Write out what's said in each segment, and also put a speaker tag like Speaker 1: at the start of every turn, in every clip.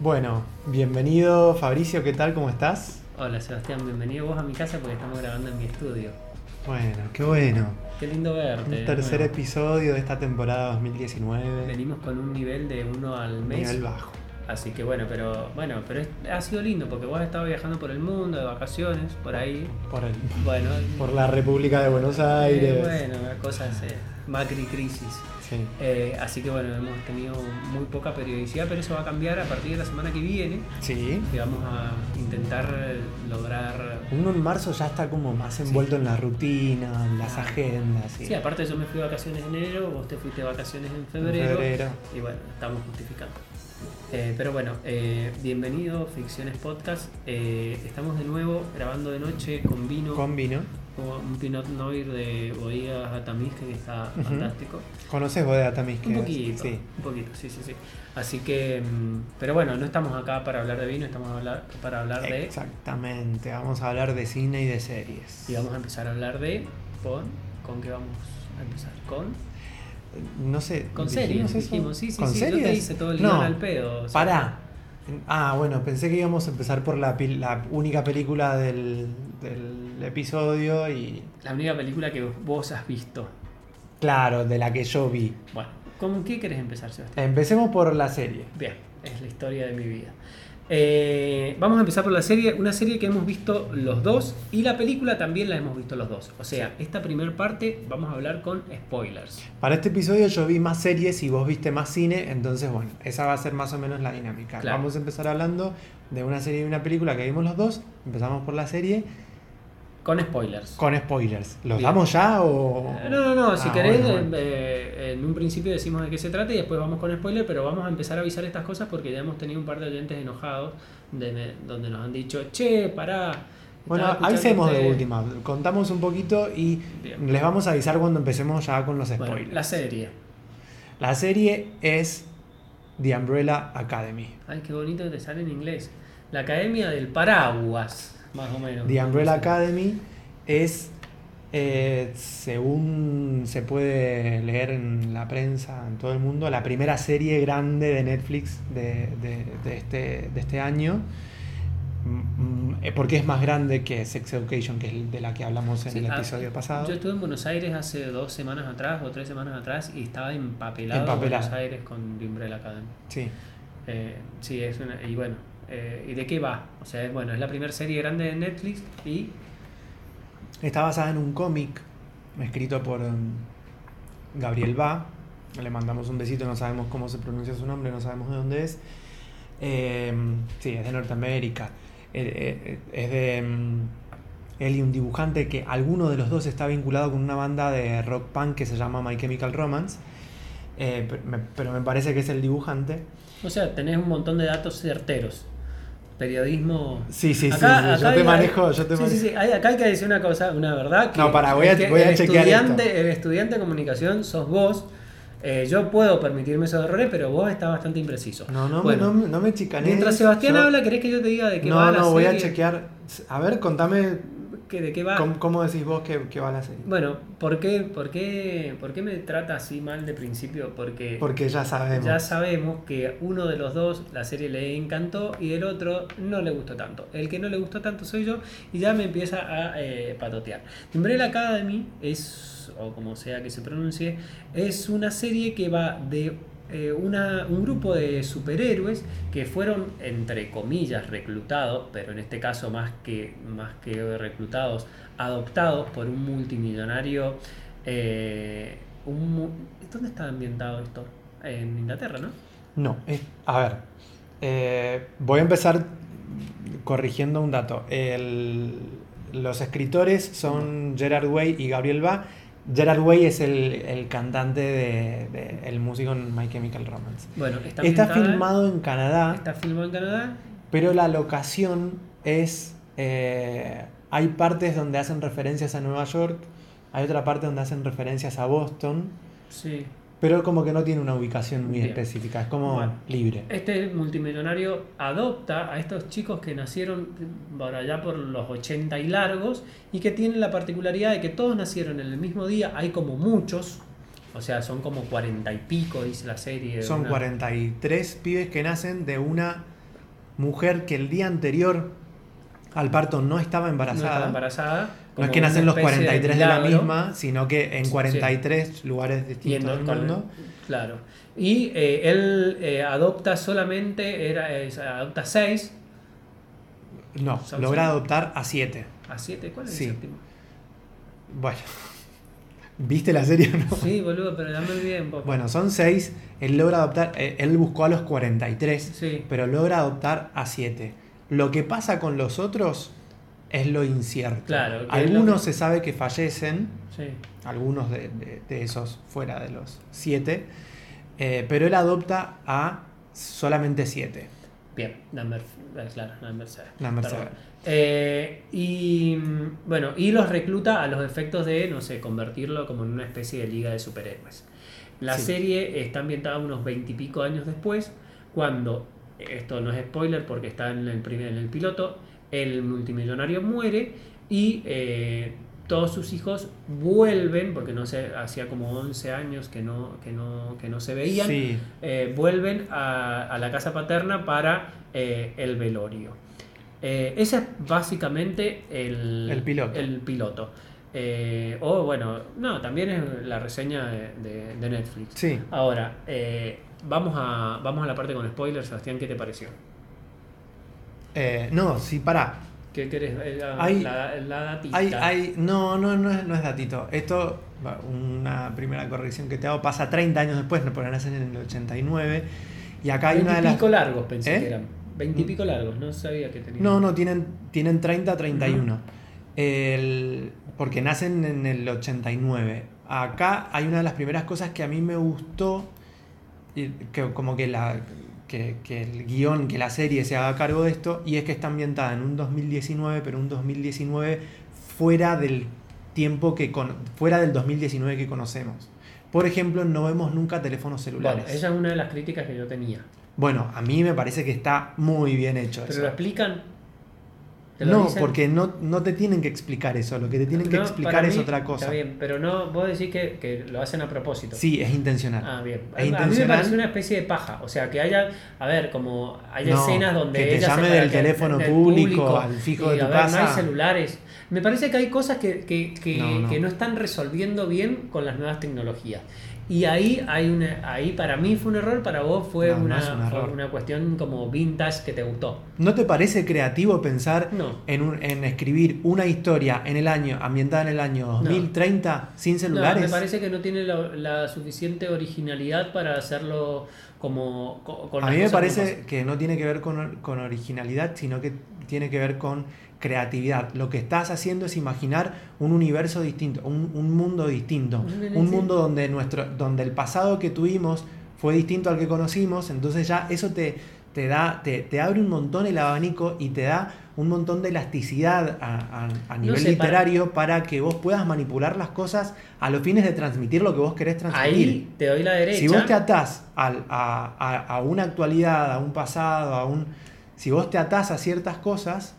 Speaker 1: Bueno, bienvenido Fabricio, ¿qué tal? ¿Cómo estás?
Speaker 2: Hola Sebastián, bienvenido vos a mi casa porque estamos grabando en mi estudio.
Speaker 1: Bueno, qué bueno.
Speaker 2: Qué lindo verte.
Speaker 1: Un tercer
Speaker 2: Bueno,
Speaker 1: episodio de esta temporada 2019.
Speaker 2: Venimos con un nivel de uno al mes.
Speaker 1: Nivel bajo.
Speaker 2: Así que bueno, pero bueno, pero es- ha sido lindo porque vos has estado viajando por el mundo, de vacaciones, por ahí.
Speaker 1: Por, el,
Speaker 2: Bueno,
Speaker 1: por la República de Buenos
Speaker 2: eh,
Speaker 1: Aires.
Speaker 2: bueno, cosas eh, Macri crisis.
Speaker 1: Sí.
Speaker 2: Eh, así que bueno, hemos tenido muy poca periodicidad, pero eso va a cambiar a partir de la semana que viene.
Speaker 1: Sí.
Speaker 2: Y vamos a intentar lograr
Speaker 1: Uno en marzo ya está como más envuelto en la rutina, en las agendas.
Speaker 2: Sí, aparte yo me fui de vacaciones en enero, vos te fuiste de vacaciones en
Speaker 1: En
Speaker 2: febrero.
Speaker 1: febrero.
Speaker 2: Y bueno, estamos justificando. Eh, pero bueno, eh, bienvenido Ficciones Podcast. Eh, estamos de nuevo grabando de noche con vino,
Speaker 1: Con vino.
Speaker 2: Un Pinot Noir de bodegas Atamisque que está fantástico.
Speaker 1: ¿Conoces Bodega Tamis?
Speaker 2: Un poquito,
Speaker 1: Sí.
Speaker 2: un poquito, sí, sí, sí. Así que, mm, pero bueno, no estamos acá para hablar de vino, estamos hablar, para hablar de...
Speaker 1: Exactamente. Vamos a hablar de cine y de series.
Speaker 2: Y vamos a empezar a hablar de... ¿Con, ¿con qué vamos a empezar? Con...
Speaker 1: No sé.
Speaker 2: Con
Speaker 1: ¿dijimos
Speaker 2: series, dijimos, sí, sí,
Speaker 1: ¿Con
Speaker 2: sí, yo
Speaker 1: series?
Speaker 2: te hice todo el
Speaker 1: no,
Speaker 2: guion al pedo. o sea,
Speaker 1: Pará. Ah, bueno, pensé que íbamos a empezar por la, la única película del, del episodio y.
Speaker 2: La única película que vos has visto.
Speaker 1: Claro, de la que yo vi.
Speaker 2: Bueno, ¿con qué querés empezar, Sebastián?
Speaker 1: Empecemos por la serie.
Speaker 2: Bien, es la historia de mi vida. Eh, vamos a empezar por la serie, una serie que hemos visto los dos y la película también la hemos visto los dos. O sea, esta primera parte vamos a hablar con spoilers.
Speaker 1: Para este episodio yo vi más series y vos viste más cine, entonces bueno, esa va a ser más o menos la dinámica.
Speaker 2: Claro.
Speaker 1: Vamos a empezar hablando de una serie y una película que vimos los dos. Empezamos por la serie
Speaker 2: Con spoilers.
Speaker 1: con spoilers. ¿Los
Speaker 2: Bien.
Speaker 1: damos ya o...?
Speaker 2: Eh, No, no, no, si
Speaker 1: Ah,
Speaker 2: querés,
Speaker 1: bueno, bueno.
Speaker 2: eh, en un principio decimos de qué se trata y después vamos con spoiler, pero vamos a empezar a avisar estas cosas porque ya hemos tenido un par de oyentes enojados de- donde nos han dicho, che, pará.
Speaker 1: Bueno, avisemos de
Speaker 2: escuchándote".
Speaker 1: última. Contamos un poquito y
Speaker 2: Bien.
Speaker 1: les vamos a avisar cuando empecemos ya con los
Speaker 2: Bueno,
Speaker 1: spoilers.
Speaker 2: la serie.
Speaker 1: La serie es The Umbrella Academy.
Speaker 2: Ay, qué bonito que te sale en inglés. La Academia del Paraguas, más o menos.
Speaker 1: The Umbrella Academy es, eh, según se puede leer en la prensa en todo el mundo, la primera serie grande de Netflix de, de- de este, de este año. Mm, eh, Porque es más grande que Sex Education, que es de la que hablamos en
Speaker 2: Sí,
Speaker 1: el
Speaker 2: ah,
Speaker 1: episodio pasado.
Speaker 2: Yo estuve en Buenos Aires hace dos semanas atrás o tres semanas atrás y estaba empapelado,
Speaker 1: Empapelado.
Speaker 2: Buenos Aires con The Umbrella Academy.
Speaker 1: Sí.
Speaker 2: Eh, sí, es una. Y bueno, eh, ¿y de qué va? O sea, bueno, es la primera serie grande de Netflix y.
Speaker 1: Está basada en un cómic escrito por um, Gabriel Ba. Le mandamos un besito, no sabemos cómo se pronuncia su nombre, no sabemos de dónde es. Eh, sí, es de Norteamérica. Eh, eh, es de um, él y un dibujante que alguno de los dos está vinculado con una banda de rock punk que se llama My Chemical Romance. Eh, pero, me, pero me parece que es el dibujante.
Speaker 2: O sea, tenés un montón de datos certeros. Periodismo.
Speaker 1: Sí, sí, sí,
Speaker 2: Acá-
Speaker 1: sí, yo
Speaker 2: acá
Speaker 1: te
Speaker 2: hay-
Speaker 1: manejo, yo te
Speaker 2: sí,
Speaker 1: manejo.
Speaker 2: sí, sí, hay- acá hay que decir una cosa, una verdad. Que
Speaker 1: No, pará, voy a-
Speaker 2: el que-
Speaker 1: voy a
Speaker 2: el
Speaker 1: chequear
Speaker 2: estudiante,
Speaker 1: esto.
Speaker 2: El estudiante de comunicación sos vos. Eh, yo puedo permitirme esos errores, pero vos estás bastante impreciso.
Speaker 1: No, no,
Speaker 2: Bueno,
Speaker 1: no, no me chicanees.
Speaker 2: Mientras Sebastián
Speaker 1: Yo-
Speaker 2: habla, ¿querés que yo te diga de qué
Speaker 1: No,
Speaker 2: va la
Speaker 1: no, voy a chequear. A ver, contame
Speaker 2: ¿Que ¿De qué va?
Speaker 1: cómo, cómo decís vos que, que va la serie.
Speaker 2: Bueno, ¿por qué, por, qué, ¿por qué me trata así mal de principio? Porque,
Speaker 1: Porque ya sabemos.
Speaker 2: ya sabemos que uno de los dos la serie le encantó y el otro no le gustó tanto. El que no le gustó tanto soy yo y ya me empieza a eh, patotear. Umbrella Academy es, o como sea que se pronuncie, es una serie que va de eh, una, un grupo de superhéroes que fueron, entre comillas, reclutados, pero en este caso más que, más que reclutados, adoptados por un multimillonario. eh, ¿Dónde está ambientado esto? En Inglaterra, ¿no?
Speaker 1: No, es- a ver. eh, voy a empezar corrigiendo un dato. Los escritores son Gerard Way y Gabriel Ba. Gerard Way es el, el cantante de, de- el músico en My Chemical Romance.
Speaker 2: Bueno, está,
Speaker 1: filmado en Canadá,
Speaker 2: Está filmado en Canadá.
Speaker 1: pero la locación es... eh, hay partes donde hacen referencias a Nueva York, hay otra parte donde hacen referencias a Boston,
Speaker 2: Sí.
Speaker 1: Pero como que no tiene una ubicación muy
Speaker 2: Bien.
Speaker 1: específica, es como
Speaker 2: Bueno.
Speaker 1: libre.
Speaker 2: Este multimillonario adopta a estos chicos que nacieron por allá por los 80 y largos y que tienen la particularidad de que todos nacieron en el mismo día. Hay como muchos, o sea, son como 40 y pico, dice la serie.
Speaker 1: Son
Speaker 2: una-
Speaker 1: 43 pibes que nacen de una mujer que el día anterior al parto no estaba
Speaker 2: No
Speaker 1: embarazada.
Speaker 2: estaba embarazada.
Speaker 1: No es que nacen los
Speaker 2: especie
Speaker 1: 43 de, la
Speaker 2: milagro.
Speaker 1: misma, sino que en
Speaker 2: Sí.
Speaker 1: 43 lugares
Speaker 2: Y en
Speaker 1: distintos del mundo.
Speaker 2: Claro. Y eh, él eh, adopta solamente, era, es- adopta 6
Speaker 1: No, logra adoptar a 7.
Speaker 2: a 7. ¿Cuál es
Speaker 1: Sí.
Speaker 2: el séptimo?
Speaker 1: Bueno. ¿Viste la serie o no?
Speaker 2: Sí, boludo, pero dame bien, vos.
Speaker 1: Bueno, son 6. Él logra adoptar. eh, él buscó a los 43.
Speaker 2: Sí.
Speaker 1: pero logra adoptar a 7. Lo que pasa con los otros es lo incierto.
Speaker 2: Claro,
Speaker 1: Algunos
Speaker 2: que-
Speaker 1: se sabe que fallecen,
Speaker 2: Sí.
Speaker 1: algunos de, de- de esos fuera de los 7, pero él adopta a solamente 7.
Speaker 2: Bien, number, eh, claro, number seven.
Speaker 1: Number
Speaker 2: Perdón.
Speaker 1: seven.
Speaker 2: Eh, y bueno, y los recluta a los efectos de, no sé, convertirlo como en una especie de liga de superhéroes. La
Speaker 1: Sí.
Speaker 2: serie está ambientada unos veintipico años después, cuando, esto no es spoiler porque está en el, primer, en el piloto, el multimillonario muere y eh, todos sus hijos vuelven, porque no sé, hacía como 11 años que no, que no, que no se veían,
Speaker 1: Sí,
Speaker 2: eh, vuelven a, a la casa paterna para eh, el velorio. Ese es básicamente el,
Speaker 1: El piloto.
Speaker 2: el piloto. Eh, o bueno, no, también es la reseña de, de- de Netflix.
Speaker 1: sí.
Speaker 2: Ahora, eh, vamos, a, vamos a la parte con spoilers, Sebastián, ¿qué te pareció?
Speaker 1: Eh, no, sí, pará.
Speaker 2: ¿Qué querés? Eh, La,
Speaker 1: Hay-
Speaker 2: la, la datita.
Speaker 1: Hay, hay, no, no, no es, no es datito. Esto, una primera corrección que te hago, pasa 30 años después, no porque nacen en el 89. Y acá hay una de las.
Speaker 2: Veintipico largos pensé
Speaker 1: ¿Eh?
Speaker 2: que eran. Veintipico largos, no sabía que tenían.
Speaker 1: No, no, tienen, tienen 30, 31. El- porque nacen en el 89. Acá hay una de las primeras cosas que a mí me gustó, y que como que, la, que, que el guion, que la serie se haga cargo de esto, y es que está ambientada en un 2019, pero un 2019 fuera del tiempo que con, fuera del 2019 que conocemos. Por ejemplo, no vemos nunca teléfonos celulares.
Speaker 2: Bueno, esa es una de las críticas que yo tenía.
Speaker 1: Bueno, a mí me parece que está muy bien hecho
Speaker 2: ¿Pero
Speaker 1: eso.
Speaker 2: lo explican? ¿Te lo
Speaker 1: No,
Speaker 2: dicen?
Speaker 1: porque no, no te tienen que explicar eso, lo que te tienen que explicar es
Speaker 2: mí
Speaker 1: otra cosa.
Speaker 2: Está bien, pero no, vos decís que, que lo hacen a propósito.
Speaker 1: Sí, es intencional.
Speaker 2: Ah, bien.
Speaker 1: Es
Speaker 2: A- a mí me
Speaker 1: intencional.
Speaker 2: parece una especie de paja. O sea, que haya, a ver, como hay
Speaker 1: No,
Speaker 2: escenas donde
Speaker 1: que te
Speaker 2: ella
Speaker 1: llame
Speaker 2: se
Speaker 1: del teléfono público al fijo
Speaker 2: y,
Speaker 1: de tu
Speaker 2: a ver, No
Speaker 1: casa.
Speaker 2: hay celulares. Me parece que hay cosas que, que, que,
Speaker 1: No, no.
Speaker 2: que no están resolviendo bien con las nuevas tecnologías. Y ahí hay una, ahí para mí fue un error, para vos fue,
Speaker 1: No,
Speaker 2: una,
Speaker 1: un
Speaker 2: una cuestión como vintage que te gustó.
Speaker 1: ¿No te parece creativo pensar
Speaker 2: No.
Speaker 1: en, un- en escribir una historia en el año, ambientada en el año 2030 sin celulares?
Speaker 2: Me parece que no tiene la, la suficiente originalidad para hacerlo como con
Speaker 1: A mí me parece que no tiene que ver con, con originalidad, sino que tiene que ver con creatividad. Lo que estás haciendo es imaginar un universo distinto, un, un mundo distinto, un mundo donde, nuestro, donde el pasado que tuvimos fue distinto al que conocimos, entonces ya eso te, te, da, te, te abre un montón el abanico y te da un montón de elasticidad a, a- a nivel
Speaker 2: sé,
Speaker 1: literario para... que vos puedas manipular las cosas a los fines de transmitir lo que vos querés transmitir.
Speaker 2: Ahí te doy la derecha.
Speaker 1: Si vos te atás a- a una actualidad, a un pasado, a un. Si vos te atás a ciertas cosas,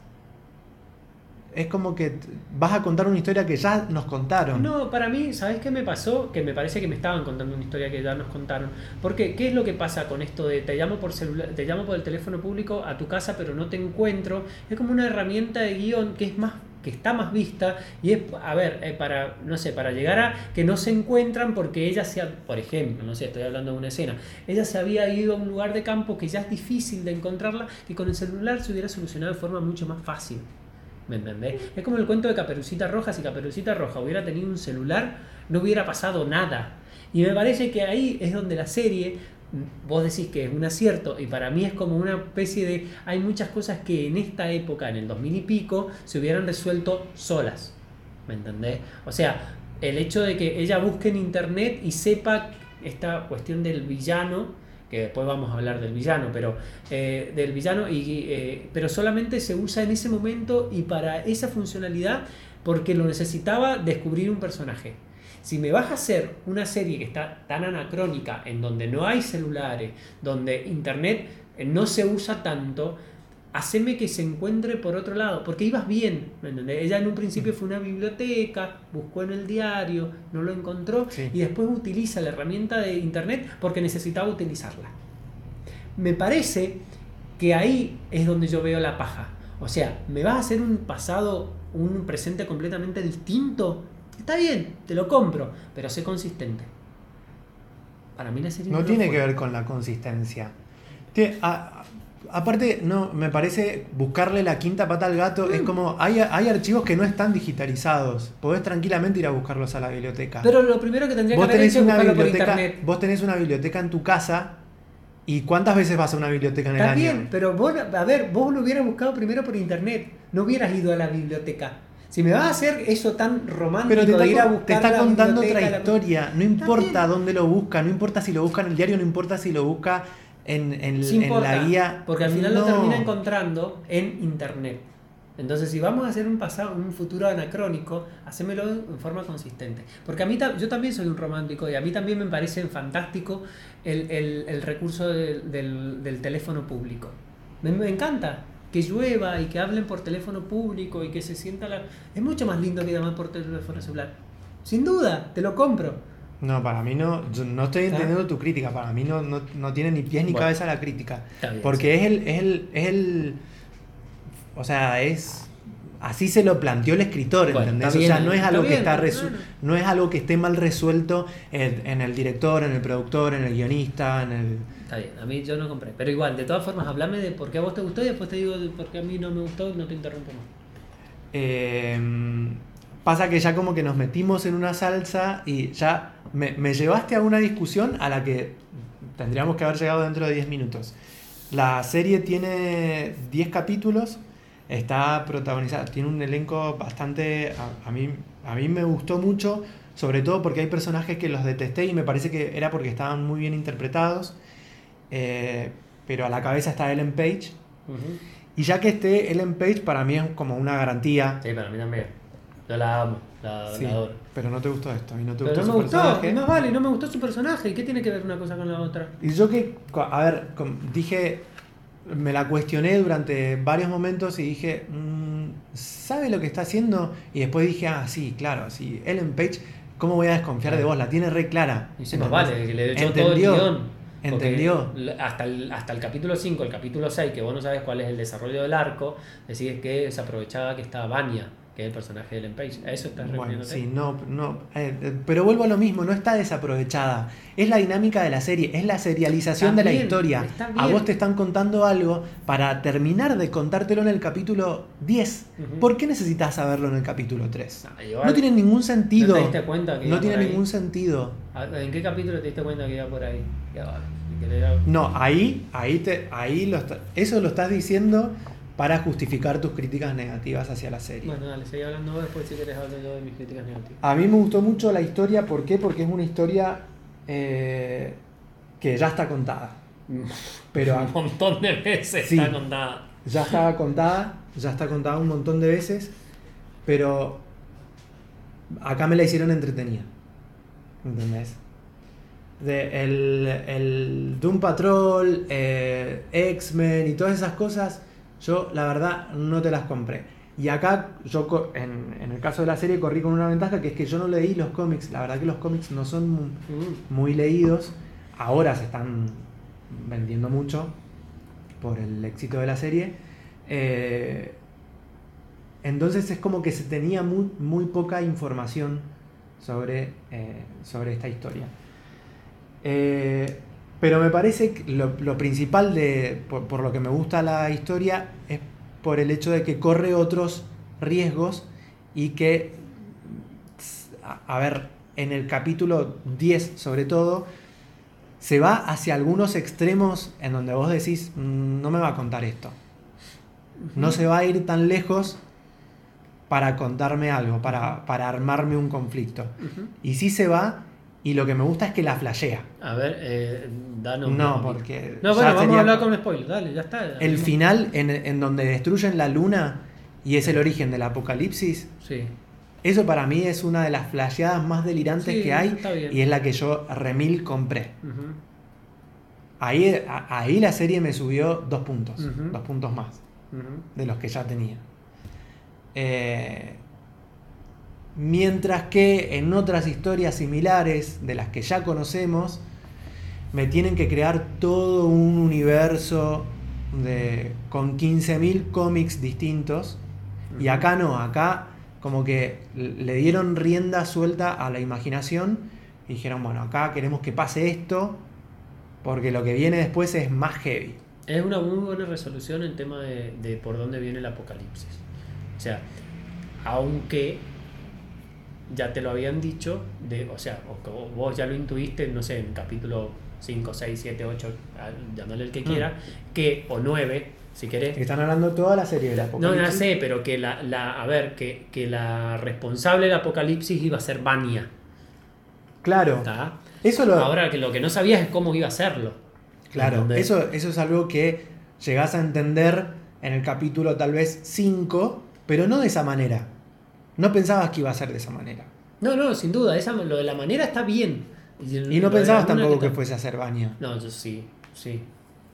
Speaker 1: es como que vas a contar una historia que ya nos contaron.
Speaker 2: No, para mí, ¿sabes qué me pasó? Que me parece que me estaban contando una historia que ya nos contaron. Porque, ¿qué es lo que pasa con esto de te llamo por celular, te llamo por el teléfono público a tu casa, pero no te encuentro? Es como una herramienta de guion que es más que está más vista y es, a ver, eh, para, no sé, para llegar a que no se encuentran porque ella se, ha- por ejemplo, no sé, estoy hablando de una escena, ella se había ido a un lugar de campo que ya es difícil de encontrarla, que con el celular se hubiera solucionado de forma mucho más fácil. ¿Me entendés? Es como el cuento de Caperucita Roja. Si Caperucita Roja hubiera tenido un celular, no hubiera pasado nada. Y me parece que ahí es donde la serie, vos decís que es un acierto, y para mí es como una especie de. Hay muchas cosas que en esta época, en el 2000 y pico, se hubieran resuelto solas. ¿Me entendés? O sea, el hecho de que ella busque en internet y sepa esta cuestión del villano, que después vamos a hablar del villano, pero eh, del villano, y, eh, pero solamente se usa en ese momento y para esa funcionalidad porque lo necesitaba descubrir un personaje. Si me vas a hacer una serie que está tan anacrónica, en donde no hay celulares, donde internet no se usa tanto, haceme que se encuentre por otro lado, porque ibas bien, ¿me entendés? Ella en un principio fue a una biblioteca, buscó en el diario, no lo encontró
Speaker 1: Sí.
Speaker 2: y después utiliza la herramienta de internet porque necesitaba utilizarla. Me parece que ahí es donde yo veo la paja. O sea, ¿me vas a hacer un pasado, un presente completamente distinto? Está bien, te lo compro, pero sé consistente.
Speaker 1: Para mí la serie no, tiene que ver con la consistencia. Tiene, aparte, no, me parece buscarle la quinta pata al gato. Es mm. como, hay, hay, archivos que no están digitalizados. Podés tranquilamente ir a buscarlos a la biblioteca.
Speaker 2: Pero lo primero que tendría que hacer es
Speaker 1: una biblioteca, Vos tenés una biblioteca en tu casa. ¿Y cuántas veces vas a una biblioteca en el
Speaker 2: Está bien, pero vos, a ver, vos lo hubieras buscado primero por internet. No hubieras ido a la biblioteca. Si me vas a hacer eso tan romántico
Speaker 1: Pero
Speaker 2: de ir a buscar
Speaker 1: te está contando otra historia. No importa dónde lo busca, no importa si lo busca en el diario, no importa si lo busca en, en, la guía.
Speaker 2: Porque al final lo termina encontrando en internet. Entonces, si vamos a hacer un pasado, un futuro anacrónico, hacémelo en forma consistente. Porque a mí yo también soy un romántico y a mí también me parece fantástico el, recurso del, teléfono público. Me, me, encanta que llueva y que hablen por teléfono público y que se sienta la... Es mucho más lindo que llamar por teléfono celular. Sin duda, te lo compro.
Speaker 1: No, para mí no, no estoy entendiendo tu crítica, para mí no, no, tiene ni pies ni cabeza la crítica. porque es, el, es, el, es el... O sea, es así se lo planteó el escritor, ¿entendés? o sea, no es algo que está no es algo que esté mal resuelto en, el director, en el productor, en el guionista, en el.
Speaker 2: Está bien, a mí yo no compré. Pero igual, de todas formas, hablame de por qué a vos te gustó y después te digo de por qué a mí no me gustó y no te interrumpo más.
Speaker 1: Em, pasa que ya como que nos metimos en una salsa y ya me, me llevaste a una discusión a la que tendríamos que haber llegado dentro de 10 minutos. La serie tiene 10 capítulos Está protagonizada, tiene un elenco bastante, a, mí, a mí me gustó mucho, sobre todo porque hay personajes que los detesté y me parece que era porque estaban muy bien interpretados, eh, pero a la cabeza está Ellen Page. Y ya que esté Ellen Page, para mí es como una garantía.
Speaker 2: Sí, para mí también. Yo la amo, la, adoro.
Speaker 1: Pero no te gustó esto y no te
Speaker 2: pero
Speaker 1: gustó
Speaker 2: no me gustó, más vale, no me gustó su personaje. ¿Y qué tiene que ver una cosa con la otra?
Speaker 1: Y yo que, a ver, dije, me la cuestioné durante varios momentos y dije, mm, ¿sabe lo que está haciendo? Y después dije, ah, sí, claro, sí, Ellen Page, ¿cómo voy a desconfiar de vos? La tiene re clara.
Speaker 2: Y más vale, que le echó todo el guion. ¿Entendió? Hasta el, hasta el capítulo 5, el capítulo 6, que vos no sabes cuál es el desarrollo del arco, decís que se aprovechaba que estaba Vania que es el personaje de Ellen Page. A eso estás
Speaker 1: bueno, Sí, no, no. Eh, eh, pero vuelvo a lo mismo, no está desaprovechada. Es la dinámica de la serie, es la serialización de la historia. A vos te están contando algo para terminar de contártelo en el capítulo 10. ¿Por qué necesitas saberlo en el capítulo 3? No, tiene ningún sentido.
Speaker 2: ¿No te diste cuenta que
Speaker 1: No tiene ningún sentido.
Speaker 2: ¿En qué capítulo te diste cuenta que iba por ahí?
Speaker 1: No, ahí, ahí, te, ahí lo eso lo estás diciendo para justificar tus críticas negativas hacia la serie.
Speaker 2: Bueno, dale, seguí hablando después si quieres hablar yo de mis críticas negativas.
Speaker 1: A mí me gustó mucho la historia, ¿por qué? Porque es una historia eh, que ya está contada.
Speaker 2: Pero un montón de veces está contada.
Speaker 1: Ya estaba contada, ya está contada un montón de veces, pero acá me la hicieron entretenida. ¿Entendés? De el, el Doom Patrol, eh, X-Men y todas esas cosas yo, la verdad, no te las compré. Y acá, yo en, el caso de la serie, corrí con una ventaja que es que yo no leí los cómics. La verdad que los cómics no son muy, leídos. Ahora se están vendiendo mucho por el éxito de la serie. Eh, entonces es como que se tenía muy, muy poca información sobre, eh, sobre esta historia. Eh, pero me parece que lo, principal de, por, lo que me gusta la historia es por el hecho de que corre otros riesgos y que, a, ver, en el capítulo 10 sobre todo, se va hacia algunos extremos en donde vos decís, mm, no me va a contar esto. No se va a ir tan lejos para contarme algo, para, armarme un conflicto. Y sí se va y lo que me gusta es que la flashea.
Speaker 2: A ver, eh, danos.
Speaker 1: No, porque.
Speaker 2: No, bueno, vamos a hablar con spoiler, dale, ya está.
Speaker 1: el final, en, donde destruyen la luna y es el origen del apocalipsis.
Speaker 2: Sí.
Speaker 1: Eso para mí es una de las flasheadas más delirantes que hay y es la que yo remil compré. ahí, ahí la serie me subió dos puntos, dos puntos más de los que ya tenía. Eh, Mientras que en otras historias similares, de las que ya conocemos, me tienen que crear todo un universo de, con 15.000 cómics distintos. Y acá no, acá como que le dieron rienda suelta a la imaginación y dijeron, bueno, acá queremos que pase esto porque lo que viene después es más heavy.
Speaker 2: Es una muy buena resolución el tema de, de por dónde viene el apocalipsis. O sea, aunque ya te lo habían dicho, de, o sea, o que vos ya lo intuiste, no sé, en capítulo 5, 6, 7, 8, llámale el que
Speaker 1: Mm.
Speaker 2: quiera, que, o 9, si querés.
Speaker 1: Están hablando toda la serie de la
Speaker 2: No, ya sé, pero que la, la a ver, que, que la responsable del apocalipsis iba a ser Vania.
Speaker 1: Claro,
Speaker 2: ¿está?
Speaker 1: eso lo,
Speaker 2: Ahora que lo que no sabías es cómo iba a hacerlo.
Speaker 1: Claro,
Speaker 2: ¿Entendés?
Speaker 1: eso, eso es algo que llegás a entender en el capítulo tal vez 5, pero no de esa manera. No pensabas que iba a ser de esa manera.
Speaker 2: No, no, sin duda, esa, lo de la manera está bien.
Speaker 1: Y no pensabas tampoco que fuese a ser Vania.
Speaker 2: No, yo sí, sí.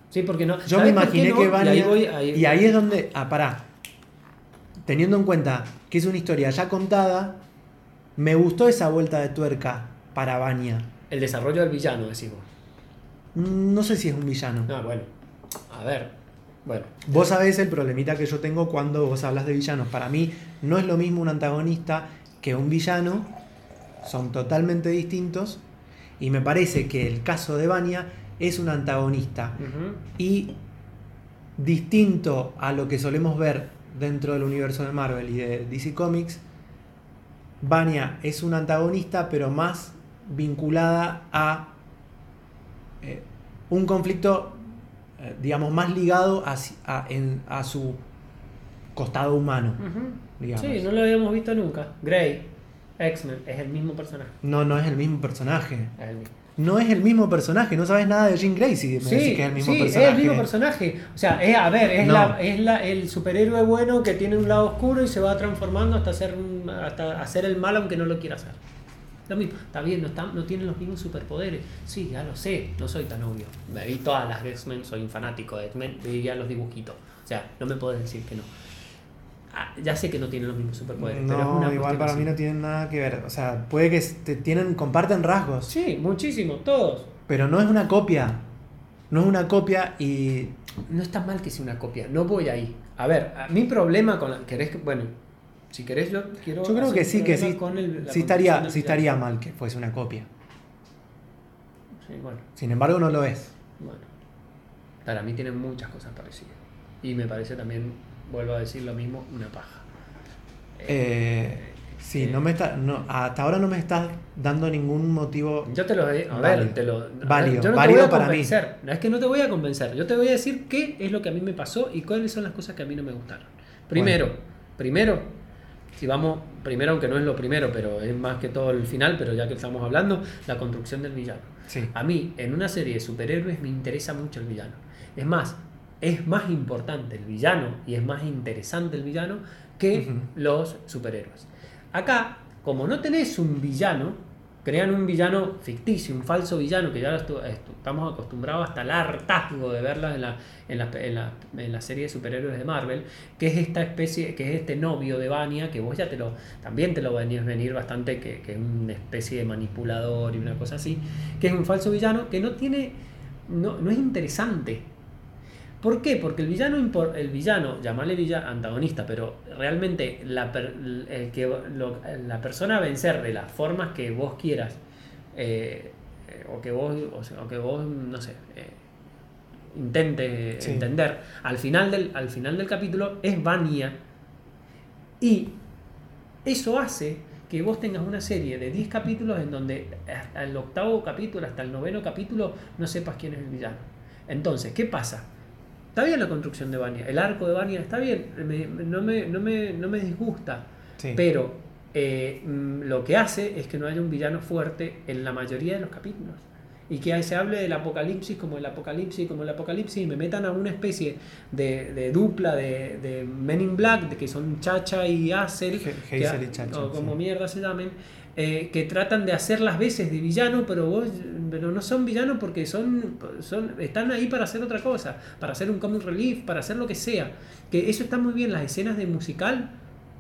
Speaker 2: Sí, porque no.
Speaker 1: Yo me
Speaker 2: ¿sabes por qué
Speaker 1: imaginé
Speaker 2: no?
Speaker 1: que
Speaker 2: Y
Speaker 1: Vania.
Speaker 2: ahí voy, ahí-
Speaker 1: Y ahí es donde. Ah, pará. Teniendo en cuenta que es una historia ya contada, me gustó esa vuelta de tuerca para Vania.
Speaker 2: El desarrollo del villano, decimos.
Speaker 1: Mm, No sé si es un villano.
Speaker 2: Ah, bueno. A ver. Bueno.
Speaker 1: Vos sabés el problemita que yo tengo cuando vos hablas de villanos. Para mí no es lo mismo un antagonista que un villano. Son totalmente distintos. Y me parece que el caso de Vania es un antagonista. Y distinto a lo que solemos ver dentro del universo de Marvel y de DC Comics, Vania es un antagonista, pero más vinculada a eh, un conflicto, eh, digamos, más ligado a, a- en- a su costado humano.
Speaker 2: Sí, no lo habíamos visto nunca. Grey, X-Men, es el mismo personaje.
Speaker 1: No, no es el mismo personaje.
Speaker 2: Es el mismo.
Speaker 1: No es el mismo personaje, no sabes nada de Jean Grey si me
Speaker 2: Sí,
Speaker 1: decís que es el mismo
Speaker 2: sí,
Speaker 1: personaje.
Speaker 2: es el mismo personaje. O sea, es, a ver, es,
Speaker 1: No.
Speaker 2: la, es la- el superhéroe bueno que tiene un lado oscuro y se va transformando hasta hacer, hasta hacer el mal aunque no lo quiera hacer. Lo mismo, está bien, no, está, no tienen los mismos superpoderes. Sí, ya lo sé, no soy tan obvio. Me vi todas las X-Men, soy un fanático de X-Men, veía los dibujitos. O sea, no me puedes decir que no. Ah, ya sé que no tienen los mismos superpoderes, pero es
Speaker 1: No,
Speaker 2: una
Speaker 1: igual para
Speaker 2: así.
Speaker 1: mí no tienen nada que ver. O sea, puede que te tienen, comparten rasgos,
Speaker 2: Sí, muchísimo, todos.
Speaker 1: pero no es una copia. No es una copia y.
Speaker 2: No está mal que sea una copia, no voy ahí. A ver, mi problema con la. ¿Querés que.? Bueno, si querés, yo quiero.
Speaker 1: Yo creo que sí, que sí.
Speaker 2: con el- la
Speaker 1: Sí estaría, sí estaría mal que fuese una copia.
Speaker 2: Sí, bueno,
Speaker 1: Sin embargo, no lo es.
Speaker 2: bueno. Para mí tienen muchas cosas parecidas. Y me parece también, vuelvo a decir lo mismo, una paja.
Speaker 1: Eh, sí,
Speaker 2: eh,
Speaker 1: no me está, no, hasta ahora no me estás dando ningún motivo.
Speaker 2: Yo te lo he- a
Speaker 1: Válido.
Speaker 2: ver, te lo a ver,
Speaker 1: Válido,
Speaker 2: yo no
Speaker 1: válido
Speaker 2: te voy a
Speaker 1: para mí.
Speaker 2: convencer. No es que no te voy a convencer, yo te voy a decir qué es lo que a mí me pasó y cuáles son las cosas que a mí no me gustaron. Primero, primero, si vamos, primero aunque no es lo primero, pero es más que todo el final, pero ya que estamos hablando, la construcción del villano.
Speaker 1: Sí.
Speaker 2: A mí, en una serie de superhéroes, me interesa mucho el villano. Es más, es más importante el villano y es más interesante el villano que los superhéroes. Acá, como no tenés un villano, crean un villano ficticio, un falso villano, que ya estamos acostumbrados hasta el hartazgo de verlas en la, en, la, en, la, serie de superhéroes de Marvel, que es esta especie, que es este novio de Vania, que vos ya te lo, también te lo venías venir bastante, que, es una especie de manipulador y una cosa así, que es un falso villano que no tiene, no, no es interesante. ¿Por qué? Porque el villano, el villano, llamarle villa antagonista, pero realmente la, per- el que, lo- la persona a vencer de las formas que vos quieras, eh, eh, o que vos, o, sea, o que vos no sé, eh, intentes
Speaker 1: Sí.
Speaker 2: entender, al final, del, al final del capítulo es Vania. Y eso hace que vos tengas una serie de 10 capítulos en donde hasta el octavo capítulo, hasta el noveno capítulo, no sepas quién es el villano. Entonces, ¿qué pasa? Está bien la construcción de Vania, el arco de Vania está bien, me- no, me, no, me, no me disgusta,
Speaker 1: Sí.
Speaker 2: pero eh, mm, lo que hace es que no haya un villano fuerte en la mayoría de los capítulos. Y que se hable del apocalipsis como el apocalipsis, como el apocalipsis, y me metan a una especie de, de dupla de, de Men in Black, de que son Chacha y Hazel,
Speaker 1: He-
Speaker 2: que-
Speaker 1: Hazel y Chacha,
Speaker 2: o como
Speaker 1: sí.
Speaker 2: mierda se llamen, eh, que tratan de hacer las veces de villano, pero vos pero no son villanos porque son, son están ahí para hacer otra cosa, para hacer un comic relief, para hacer lo que sea. Que eso está muy bien, las escenas de musical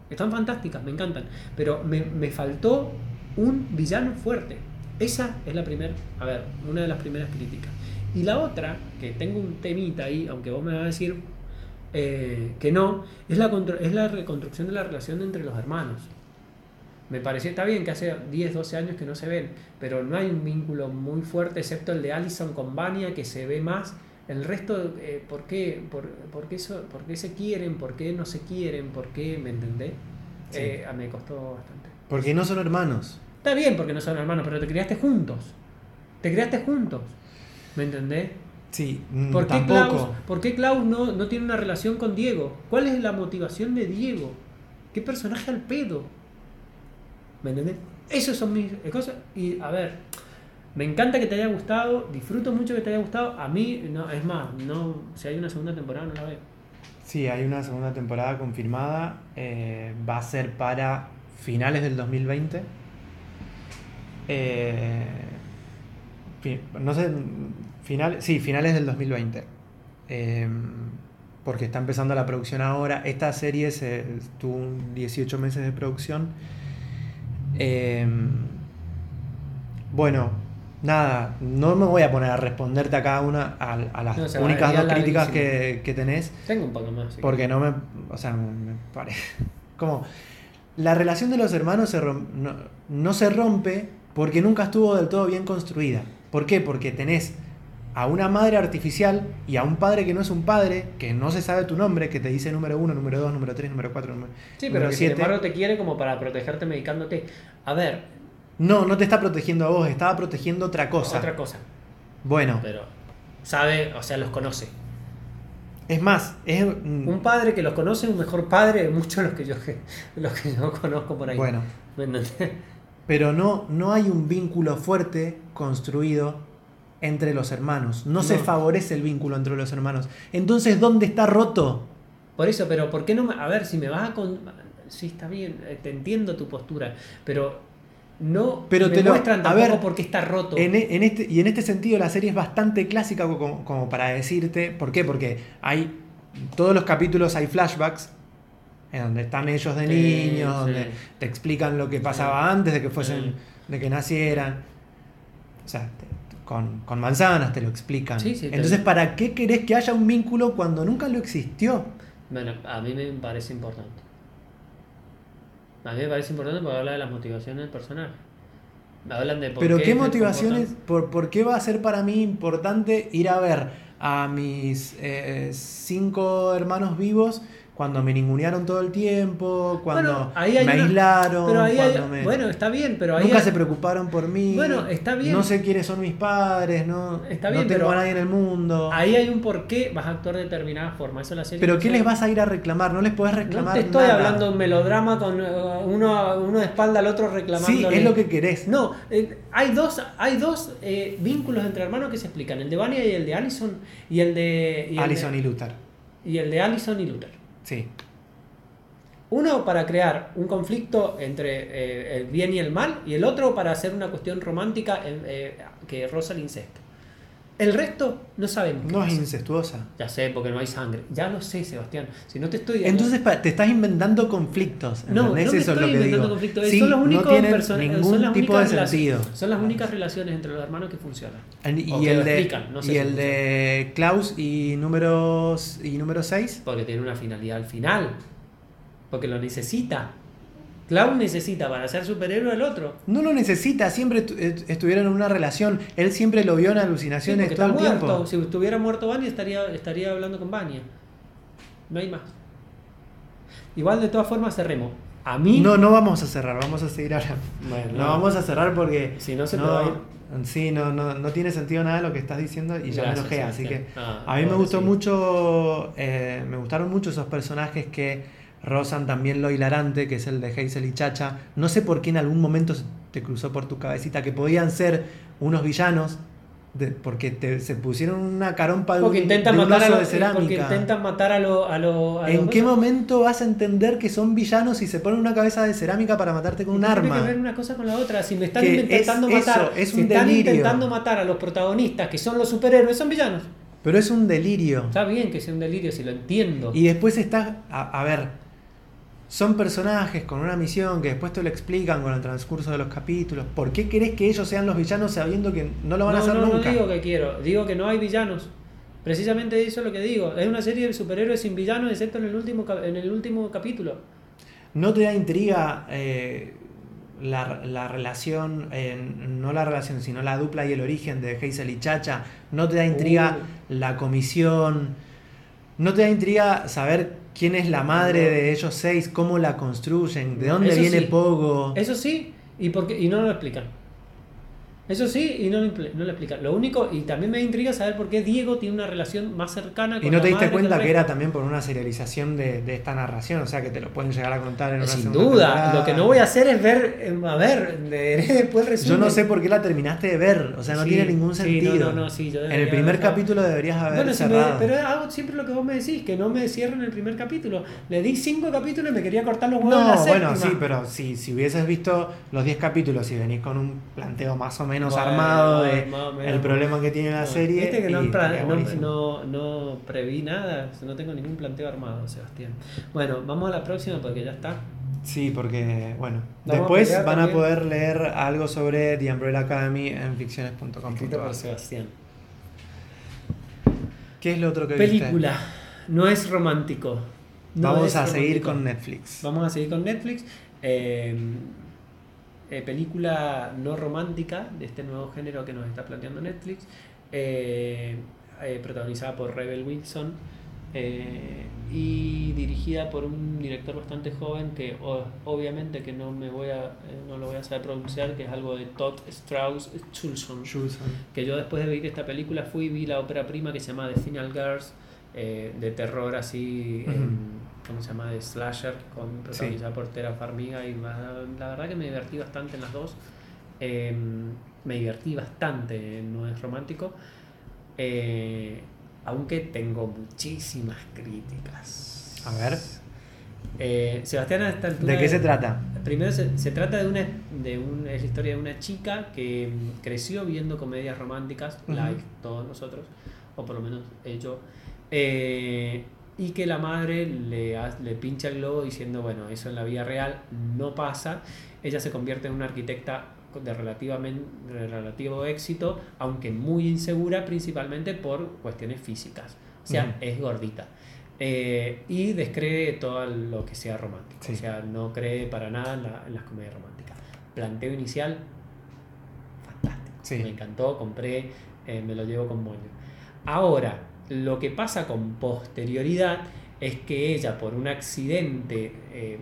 Speaker 2: están fantásticas, me encantan, pero me, me faltó un villano fuerte. Esa es la primera, a ver, una de las primeras críticas. Y la otra, que tengo un temita ahí, aunque vos me vas a decir eh, que no, es la, es la reconstrucción de la relación entre los hermanos. Me pareció, está bien que hace 10, 12 años que no se ven, pero no hay un vínculo muy fuerte, excepto el de Allison con Vania, que se ve más. El resto, eh, ¿por, qué, por, por qué eso, ¿por qué se quieren? ¿Por qué no se quieren? ¿Por qué? ¿Me entendés?
Speaker 1: Sí.
Speaker 2: Eh, me costó bastante.
Speaker 1: Porque no son hermanos.
Speaker 2: Está bien porque no son hermanos, pero te criaste juntos. Te criaste juntos. ¿Me entendés?
Speaker 1: Sí, mm,
Speaker 2: ¿Por qué
Speaker 1: tampoco.
Speaker 2: Klaus, por qué Klaus no, no tiene una relación con Diego? ¿Cuál es la motivación de Diego? ¿Qué personaje al pedo? ¿Me entendés? Esas son mis eh, cosas. Y a ver, me encanta que te haya gustado, disfruto mucho que te haya gustado. A mí, no, es más, no, si hay una segunda temporada no la veo.
Speaker 1: Sí, hay una segunda temporada confirmada. eh, va a ser para finales del 2020. Eh, no sé, final, sí, finales del 2020. Eh, porque está empezando la producción ahora. Esta serie se, tuvo un 18 meses de producción. Eh, bueno, nada, no me voy a poner a responderte a cada una, a, a las
Speaker 2: No,
Speaker 1: únicas dos críticas que, que tenés.
Speaker 2: Tengo un poco más.
Speaker 1: Porque no me. O sea, me, parece. Como. La relación de los hermanos se no, no se rompe porque nunca estuvo del todo bien construida. ¿Por qué? Porque tenés a una madre artificial y a un padre que no es un padre, que no se sabe tu nombre, que te dice número uno, número dos, número tres, número cuatro, número,
Speaker 2: Sí, pero
Speaker 1: número
Speaker 2: que sin embargo te quiere como para protegerte medicándote. A ver,
Speaker 1: No, no te está protegiendo a vos, estaba protegiendo otra cosa.
Speaker 2: otra cosa.
Speaker 1: Bueno,
Speaker 2: Pero sabe, o sea, los conoce.
Speaker 1: es más, es.
Speaker 2: Un padre que los conoce es un mejor padre de muchos de los que yo, los que yo conozco por ahí.
Speaker 1: Bueno. Pero no, no hay un vínculo fuerte construido entre los hermanos. No, se favorece el vínculo entre los hermanos. Entonces, ¿dónde está roto?
Speaker 2: Por eso, pero ¿por qué no? me- A ver, si me vas a... Con... Sí, está bien, eh, te entiendo tu postura, pero no
Speaker 1: Pero
Speaker 2: me
Speaker 1: te lo-
Speaker 2: muestran
Speaker 1: a
Speaker 2: tampoco
Speaker 1: ver,
Speaker 2: por qué está roto.
Speaker 1: En, e- en este, y en este sentido, la serie es bastante clásica como, como para decirte. ¿Por qué? Porque hay. Todos los capítulos hay flashbacks. En donde están ellos de niños,
Speaker 2: sí.
Speaker 1: donde te explican lo que pasaba antes de que fuesen. De que nacieran. O sea, con, con manzanas te lo explican.
Speaker 2: Sí, sí, te-
Speaker 1: Entonces, ¿para qué querés que haya un vínculo cuando nunca lo existió?
Speaker 2: Bueno, a mí me parece importante. A mí me parece importante porque habla de las motivaciones del personaje. Hablan de por
Speaker 1: Pero
Speaker 2: qué
Speaker 1: motivaciones, por, por qué va a ser para mí importante ir a ver a mis eh, cinco hermanos vivos cuando me ningunearon todo el tiempo, cuando
Speaker 2: Bueno, ahí hay
Speaker 1: me
Speaker 2: una-
Speaker 1: aislaron,
Speaker 2: Pero ahí hay-
Speaker 1: cuando me-
Speaker 2: Bueno, está bien, pero ahí
Speaker 1: nunca
Speaker 2: hay-
Speaker 1: se preocuparon por mí.
Speaker 2: Bueno, está bien.
Speaker 1: No sé quiénes son mis padres, no,
Speaker 2: Está
Speaker 1: no
Speaker 2: bien,
Speaker 1: tengo
Speaker 2: pero
Speaker 1: a nadie en el mundo.
Speaker 2: ahí hay un por qué vas a actuar de determinada forma. Eso la serie
Speaker 1: Pero
Speaker 2: no
Speaker 1: ¿qué les vas a ir a reclamar? No les podés
Speaker 2: No
Speaker 1: reclamar
Speaker 2: te estoy
Speaker 1: nada.
Speaker 2: hablando de un melodrama con eh, uno, uno de espalda al otro reclamando.
Speaker 1: Sí, es lo que querés.
Speaker 2: No, eh, hay dos, hay dos eh, vínculos entre hermanos que se explican: el de Vania y el de Allison, y el de. Y el de,
Speaker 1: y Luther.
Speaker 2: y el de Allison y Luther.
Speaker 1: Sí.
Speaker 2: Uno para crear un conflicto entre eh, el bien y el mal, y el otro para hacer una cuestión romántica eh, eh, que roza el incesto. El resto no sabemos.
Speaker 1: No es incestuosa.
Speaker 2: Ya sé, porque no hay sangre. Ya lo sé, Sebastián. Si no te estoy
Speaker 1: Entonces pa- te estás inventando conflictos.
Speaker 2: No, no me.
Speaker 1: Eso es
Speaker 2: estoy
Speaker 1: lo que
Speaker 2: inventando
Speaker 1: digo.
Speaker 2: conflictos.
Speaker 1: Sí,
Speaker 2: son los únicos
Speaker 1: no tienen
Speaker 2: person-
Speaker 1: ningún
Speaker 2: son
Speaker 1: tipo de sentido.
Speaker 2: Son las únicas relaciones entre los hermanos que funcionan.
Speaker 1: Y
Speaker 2: O que
Speaker 1: el
Speaker 2: lo
Speaker 1: de,
Speaker 2: explican, no sé
Speaker 1: y
Speaker 2: si
Speaker 1: el de Klaus y número, y número 6.
Speaker 2: Porque tiene una finalidad al final. Porque lo necesita. Clown necesita para ser superhéroe al otro.
Speaker 1: No lo necesita, siempre estu- est- estuvieron en una relación. Él siempre lo vio en
Speaker 2: Sí,
Speaker 1: alucinaciones
Speaker 2: porque
Speaker 1: todo el
Speaker 2: muerto.
Speaker 1: tiempo.
Speaker 2: Si estuviera muerto Vanya estaría, estaría hablando con Vanya. No hay más. Igual de todas formas cerremos. A mí.
Speaker 1: No, no vamos a cerrar, vamos a seguir hablando.
Speaker 2: Bueno,
Speaker 1: No vamos a cerrar porque.
Speaker 2: Si no se te va a ir.
Speaker 1: Sí, no, no, no tiene sentido nada lo que estás diciendo y ya me enojé. Así que.
Speaker 2: Ah,
Speaker 1: a mí me gustó
Speaker 2: sí.
Speaker 1: mucho. eh, me gustaron mucho esos personajes que rozan también lo hilarante, que es el de Hazel y Chacha. No sé por qué en algún momento se te cruzó por tu cabecita que podían ser unos villanos. de- porque te- se pusieron una carompa de
Speaker 2: Porque
Speaker 1: un,
Speaker 2: intentan
Speaker 1: de un
Speaker 2: matar a
Speaker 1: oso
Speaker 2: los,
Speaker 1: de
Speaker 2: porque
Speaker 1: cerámica.
Speaker 2: intentan matar a los. A lo, a
Speaker 1: ¿En
Speaker 2: los-
Speaker 1: qué momento vas a entender que son villanos y se ponen una cabeza de cerámica para matarte con un
Speaker 2: ¿Qué Tiene
Speaker 1: arma?
Speaker 2: que ver una cosa con la otra. Si me están
Speaker 1: Que
Speaker 2: intentando
Speaker 1: es
Speaker 2: matar,
Speaker 1: eso, es
Speaker 2: si están
Speaker 1: delirio.
Speaker 2: intentando matar a los protagonistas que son los superhéroes, son villanos.
Speaker 1: Pero es un delirio.
Speaker 2: Está bien que sea un delirio, si lo entiendo.
Speaker 1: Y después está, a, a ver, son personajes con una misión que después te lo explican con el transcurso de los capítulos. ¿Por qué querés que ellos sean los villanos sabiendo que no lo van a hacer
Speaker 2: no,
Speaker 1: nunca?
Speaker 2: No digo que quiero, digo que no hay villanos. Precisamente eso es lo que digo. Es una serie de superhéroes sin villanos, excepto en el último, en el último capítulo.
Speaker 1: ¿No te da intriga eh, la, la, relación, eh, no la relación, sino la dupla y el origen de Hazel y Chacha? ¿No te da intriga
Speaker 2: Uh.
Speaker 1: la comisión? ¿No te da intriga saber quién es la madre de ellos seis? ¿Cómo la construyen? ¿De dónde
Speaker 2: Eso
Speaker 1: viene
Speaker 2: sí.
Speaker 1: Pogo?
Speaker 2: Eso sí, y, porque, y no lo explican. Eso sí, y no lo, no lo explican. Lo único, y también me intriga saber por qué Diego tiene una relación más cercana con
Speaker 1: Y no
Speaker 2: la
Speaker 1: te diste cuenta que era también por una serialización de, de esta narración, o sea que te lo pueden llegar a contar en una
Speaker 2: Sin duda,
Speaker 1: temporada.
Speaker 2: lo que no voy a hacer es ver, eh, a ver, leeré después resumen.
Speaker 1: Yo no sé por qué la terminaste de ver, o sea, no
Speaker 2: Sí,
Speaker 1: tiene ningún sentido.
Speaker 2: no, no, no, sí, yo
Speaker 1: en el primer
Speaker 2: haber-
Speaker 1: capítulo deberías haber
Speaker 2: Bueno, si me-
Speaker 1: cerrado.
Speaker 2: pero hago siempre lo que vos me decís, que no me cierren el primer capítulo. Le di cinco capítulos y me quería cortar los huevos en la
Speaker 1: No, bueno, sí, pero si, si hubieses visto los 10 capítulos y venís con un planteo más o menos
Speaker 2: Bueno,
Speaker 1: armado de
Speaker 2: más o menos.
Speaker 1: el problema que tiene la
Speaker 2: No,
Speaker 1: serie.
Speaker 2: Viste que no, no, no, no preví nada, no tengo ningún planteo armado, Sebastián. Bueno, vamos a la próxima porque ya está.
Speaker 1: Sí, porque, bueno,
Speaker 2: Vamos
Speaker 1: después van a poder leer algo sobre The Umbrella Academy en ficciones.com.
Speaker 2: Por Sebastián.
Speaker 1: ¿Qué es lo otro que viste?
Speaker 2: Película. No es romántico. No
Speaker 1: Vamos
Speaker 2: es
Speaker 1: a seguir con Netflix.
Speaker 2: Vamos a seguir con Netflix. Eh, eh, película no romántica de este nuevo género que nos está planteando Netflix. eh, eh, protagonizada por Rebel Wilson eh, y dirigida por un director bastante joven que o- obviamente que no me voy a eh, no lo voy a saber pronunciar que es algo de Todd Strauss Chulson
Speaker 1: Schulson.
Speaker 2: que yo después de ver esta película fui y vi la ópera prima que se llama The Final Girls, eh, de terror así, ¿cómo se llama? De slasher, con, protagonizada por Tera Farmiga y la, la verdad que me divertí bastante en las dos. Em, me divertí bastante, no es romántico, eh, aunque tengo muchísimas críticas.
Speaker 1: A ver,
Speaker 2: Eh, Sebastián, a esta altura
Speaker 1: ¿de qué se trata?
Speaker 2: Primero se, se trata de una, de una es la historia de una chica que mm, creció viendo comedias románticas, like todos nosotros, o por lo menos yo, eh, y que la madre le, le pincha el globo diciendo, bueno, eso en la vida real no pasa. Ella se convierte en una arquitecta de, relativamente, de relativo éxito, aunque muy insegura principalmente por cuestiones físicas. O sea, es gordita. Eh, y descree todo lo que sea romántico.
Speaker 1: Sí.
Speaker 2: O sea, no cree para nada en, la- en las comedias románticas. Planteo inicial, fantástico.
Speaker 1: Sí.
Speaker 2: Me encantó, compré, eh, me lo llevo con moño. Ahora, lo que pasa con posterioridad es que ella, por un accidente eh,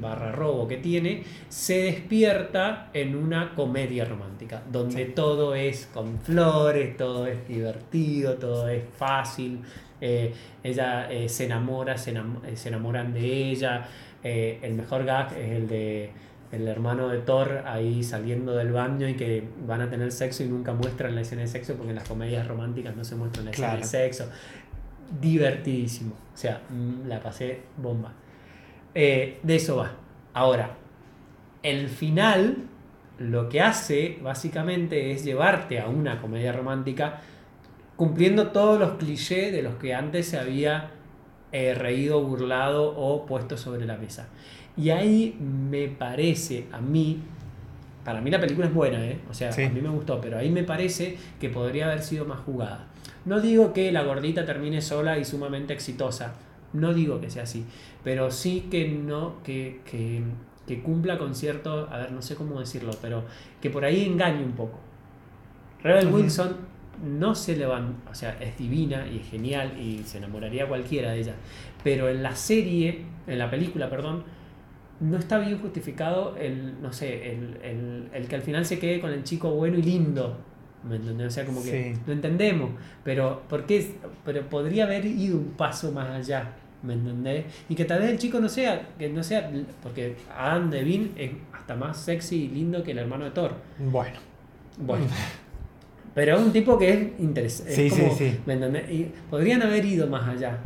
Speaker 2: barra robo que tiene, se despierta en una comedia romántica, donde
Speaker 1: Sí.
Speaker 2: todo es con flores, todo es divertido, todo es fácil. eh, ella eh, se enamora, se, enam- se enamoran de ella. el mejor gag es el de el hermano de Thor ahí saliendo del baño y que van a tener sexo y nunca muestran la escena de sexo porque en las comedias románticas no se muestra la escena
Speaker 1: Claro.
Speaker 2: de sexo. Divertidísimo. O sea, mm, la pasé bomba. Eh, de eso va. Ahora, el final lo que hace básicamente es llevarte a una comedia romántica cumpliendo todos los clichés de los que antes se había eh, reído, burlado o puesto sobre la mesa. Y ahí me parece a mí, para mí la película es buena, ¿eh? o sea,
Speaker 1: Sí.
Speaker 2: a mí me gustó, pero ahí me parece que podría haber sido más jugada. No digo que la gordita termine sola y sumamente exitosa, no digo que sea así, pero sí que no, que, que, que cumpla con cierto, a ver, no sé cómo decirlo, pero que por ahí engañe un poco. Rebel. Wilson no se levanta, o sea, es divina y es genial y se enamoraría cualquiera de ella, pero en la serie, en la película, perdón, no está bien justificado el, no sé, el, el- el que al final se quede con el chico bueno y lindo. ¿Me entendés? O sea, como que
Speaker 1: Sí.
Speaker 2: lo entendemos, pero ¿por qué? Pero podría haber ido un paso más allá, ¿me entendés? Y que tal vez el chico no sea, que no sea, porque Adam Devine es hasta más sexy y lindo que el hermano de Thor.
Speaker 1: Bueno,
Speaker 2: Bueno. Pero es un tipo que es interesante.
Speaker 1: Sí, sí, sí.
Speaker 2: ¿Me entendés? Y podrían haber ido más allá.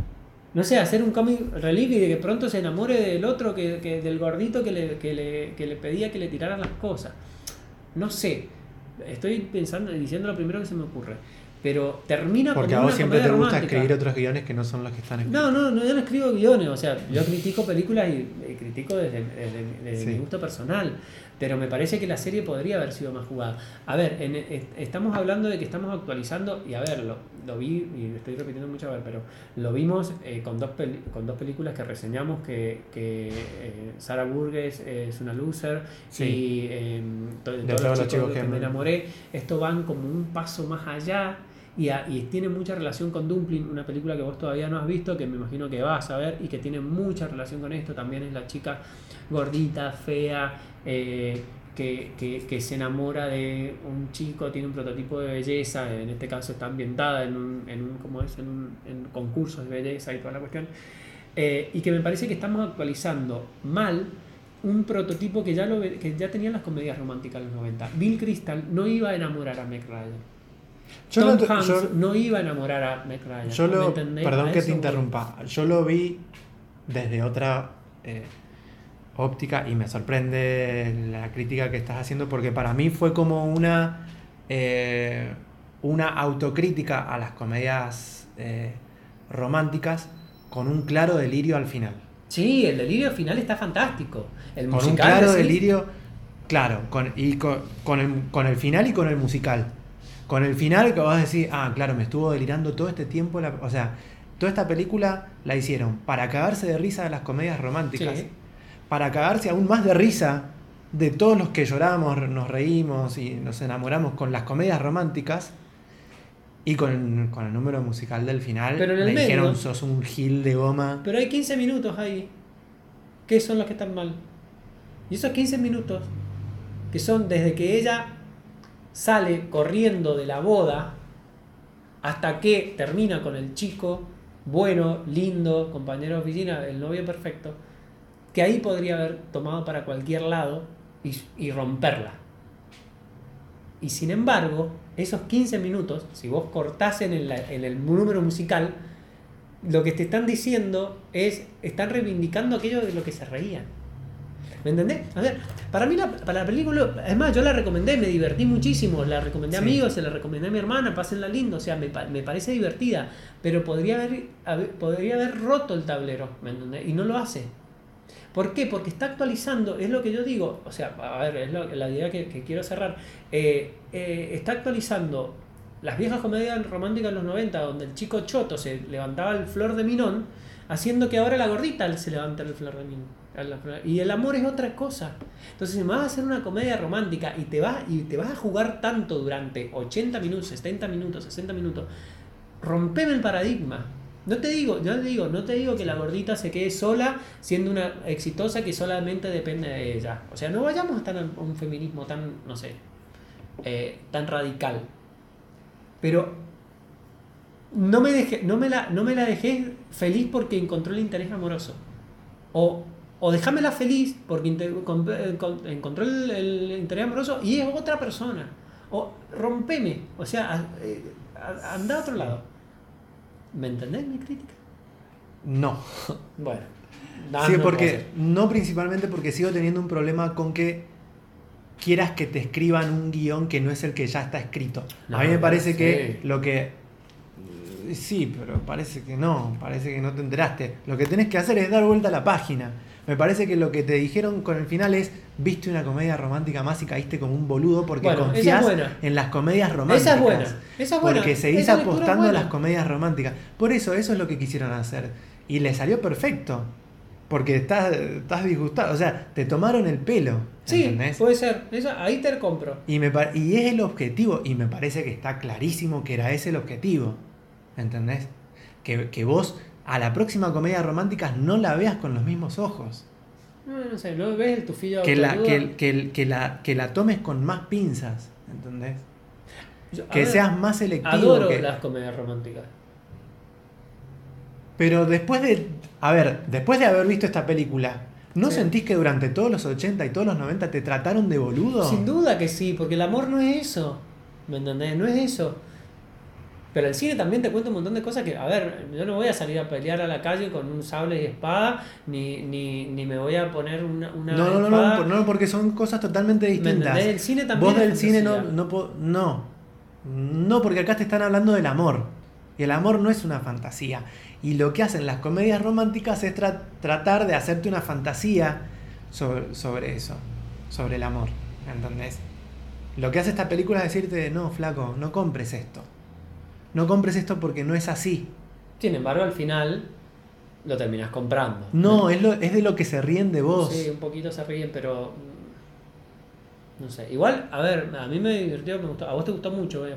Speaker 2: No sé, hacer un comic relief y de que pronto se enamore del otro, que, que- del gordito que le, que, le, que le pedía que le tiraran las cosas. No sé. Estoy pensando, diciendo lo primero que se me ocurre. pero termina
Speaker 1: Porque a vos siempre te gusta
Speaker 2: romántica.
Speaker 1: escribir otros guiones que no son los que están escritos.
Speaker 2: No, no, no, yo no escribo guiones, o sea, yo critico películas y, y critico desde, desde- desde
Speaker 1: Sí.
Speaker 2: mi gusto personal, pero me parece que la serie podría haber sido más jugada. A ver, en- es- estamos hablando de que estamos actualizando, y a ver, lo, lo vi, y estoy repitiendo mucho, a ver, pero lo vimos eh, con, dos peli- con dos películas que reseñamos, que, que eh, Sarah Burgess es una loser,
Speaker 1: Sí.
Speaker 2: y eh, to-
Speaker 1: De
Speaker 2: todos, los chicos que,
Speaker 1: que
Speaker 2: me
Speaker 1: me-
Speaker 2: enamoré, esto van como un paso más allá. Y, a- y tiene mucha relación con Dumpling, una película que vos todavía no has visto, que me imagino que vas a ver y que tiene mucha relación con esto. También es la chica gordita, fea, eh, que, que- que se enamora de un chico, tiene un prototipo de belleza, en este caso está ambientada en un, en un, ¿cómo es? En, un, en concursos de belleza y toda la cuestión. Eh, y que me parece que estamos actualizando mal un prototipo que ya, lo, que ya tenían las comedias románticas en los 90. Bill Crystal no iba a enamorar a Meg Ryan.
Speaker 1: Yo
Speaker 2: Tom
Speaker 1: lo-
Speaker 2: Hanks
Speaker 1: yo-
Speaker 2: no iba a enamorar a Meg Ryan.
Speaker 1: Yo
Speaker 2: ¿me
Speaker 1: lo,
Speaker 2: entendés?
Speaker 1: perdón que te interrumpa, yo lo vi desde otra eh, óptica y me sorprende la crítica que estás haciendo porque para mí fue como una, eh, una autocrítica a las comedias eh, románticas con un claro delirio al final.
Speaker 2: Sí, el delirio final está fantástico. El
Speaker 1: Con un claro delirio, claro, con, y con, con el, con el final y con el musical. Con el final que vas a decir, ah, claro, me estuvo delirando todo este tiempo, la- o sea, toda esta película la hicieron para cagarse de risa de las comedias románticas,
Speaker 2: Sí.
Speaker 1: Para cagarse aún más de risa de todos los que lloramos, nos reímos y nos enamoramos con las comedias románticas. Y con, con el número musical del final,
Speaker 2: Pero en el
Speaker 1: me
Speaker 2: medio-
Speaker 1: dijeron, sos un gil de goma.
Speaker 2: Pero hay 15 minutos ahí. que son los que están mal? Y esos 15 minutos, que son desde que ella sale corriendo de la boda hasta que termina con el chico bueno, lindo, compañero de oficina, el novio perfecto, que ahí podría haber tomado para cualquier lado y, y romperla. Y sin embargo, esos 15 minutos, si vos cortás en el, en el número musical, lo que te están diciendo es, están reivindicando aquello de lo que se reían. ¿Me entendés? A ver, para mí la, para la película, es más, yo la recomendé, me divertí muchísimo, la recomendé a amigos, se la recomendé a mi hermana, pásenla lindo, o sea, me, me parece divertida, pero podría haber, haber- podría haber roto el tablero, ¿me entendés? Y no lo hace. ¿Por qué? Porque está actualizando, es lo que yo digo, o sea, a ver, es la idea que, quiero cerrar, Eh, eh, está actualizando las viejas comedias románticas de los 90, donde el chico choto se levantaba el flor de minón, haciendo que ahora la gordita se levante el flor de minón. Y el amor es otra cosa. Entonces, si me vas a hacer una comedia romántica y te vas, y te vas a jugar tanto durante 80 minutos, 70 minutos, 60 minutos, rompeme el paradigma. No te digo, yo te digo, no te digo que la gordita se quede sola siendo una exitosa que solamente depende de ella. O sea, no vayamos a estar a un feminismo tan, no sé, eh, tan radical. Pero no me, dejé, no, me la, no me la dejé feliz porque encontró el interés amoroso. O, o déjamela feliz porque encontró el, interés amoroso y es otra persona. O rompeme. O sea, eh, anda a otro lado. ¿Me entendés mi crítica?
Speaker 1: No.
Speaker 2: Bueno.
Speaker 1: sí, porque no principalmente porque sigo teniendo un problema con que quieras que te escriban un guion que no es el que ya está escrito.
Speaker 2: No,
Speaker 1: a mí me parece
Speaker 2: sí.
Speaker 1: que lo que sí, pero parece que no, parece que no te enteraste. Lo que tenés que hacer es dar vuelta a la página. Me parece que lo que te dijeron con el final es viste una comedia romántica más y caíste como un boludo porque
Speaker 2: Bueno, es
Speaker 1: confías en las comedias románticas.
Speaker 2: Esa es buena. Esa es buena.
Speaker 1: Porque seguís
Speaker 2: Esa
Speaker 1: apostando a las comedias románticas. Por eso, eso es lo que quisieron hacer. Y le salió perfecto. Porque estás, estás disgustado. O sea, te tomaron el pelo.
Speaker 2: Sí,
Speaker 1: ¿entendés?
Speaker 2: puede ser. Esa- ahí te compro.
Speaker 1: Y, me, y es el objetivo. Y me parece que está clarísimo que era ese el objetivo. ¿Entendés? Que, que vos a la próxima comedia romántica no la veas con los mismos ojos.
Speaker 2: No, no sé, ¿no ves el tufillo
Speaker 1: Que la, que, que- que la, que la tomes con más pinzas. ¿Entendés?
Speaker 2: Yo-
Speaker 1: Que
Speaker 2: ver,
Speaker 1: seas más selectivo.
Speaker 2: Adoro
Speaker 1: que-
Speaker 2: las comedias románticas.
Speaker 1: Pero después de. A ver, después de haber visto esta película, ¿no
Speaker 2: Sí.
Speaker 1: sentís que durante todos los 80 y todos los 90 te trataron de boludo?
Speaker 2: Sin duda que sí, porque el amor no es eso. ¿Me entendés? No es eso. Pero el cine también te cuenta un montón de cosas que, a ver, yo no voy a salir a pelear a la calle con un sable y espada, ni, ni, ni me voy a poner una, una
Speaker 1: No, no, no,
Speaker 2: espada.
Speaker 1: no, no, porque son cosas totalmente
Speaker 2: ¿Me
Speaker 1: distintas.
Speaker 2: El cine también
Speaker 1: Vos del cine no, no, no. No, porque acá te están hablando del amor. Y el amor no es una fantasía. Y lo que hacen las comedias románticas es tra- tratar de hacerte una fantasía sobre, sobre eso, sobre el amor. ¿Entendés? Lo que hace esta película es decirte, no, flaco, no compres esto. No compres esto porque no es así.
Speaker 2: Sin embargo, al final lo terminas comprando.
Speaker 1: No, es, lo, es de lo que se ríen de vos.
Speaker 2: Sí, un poquito se ríen, pero. mm, No sé. Igual, a ver, a mí me divirtió, me gustó. A vos te gustó mucho, veo.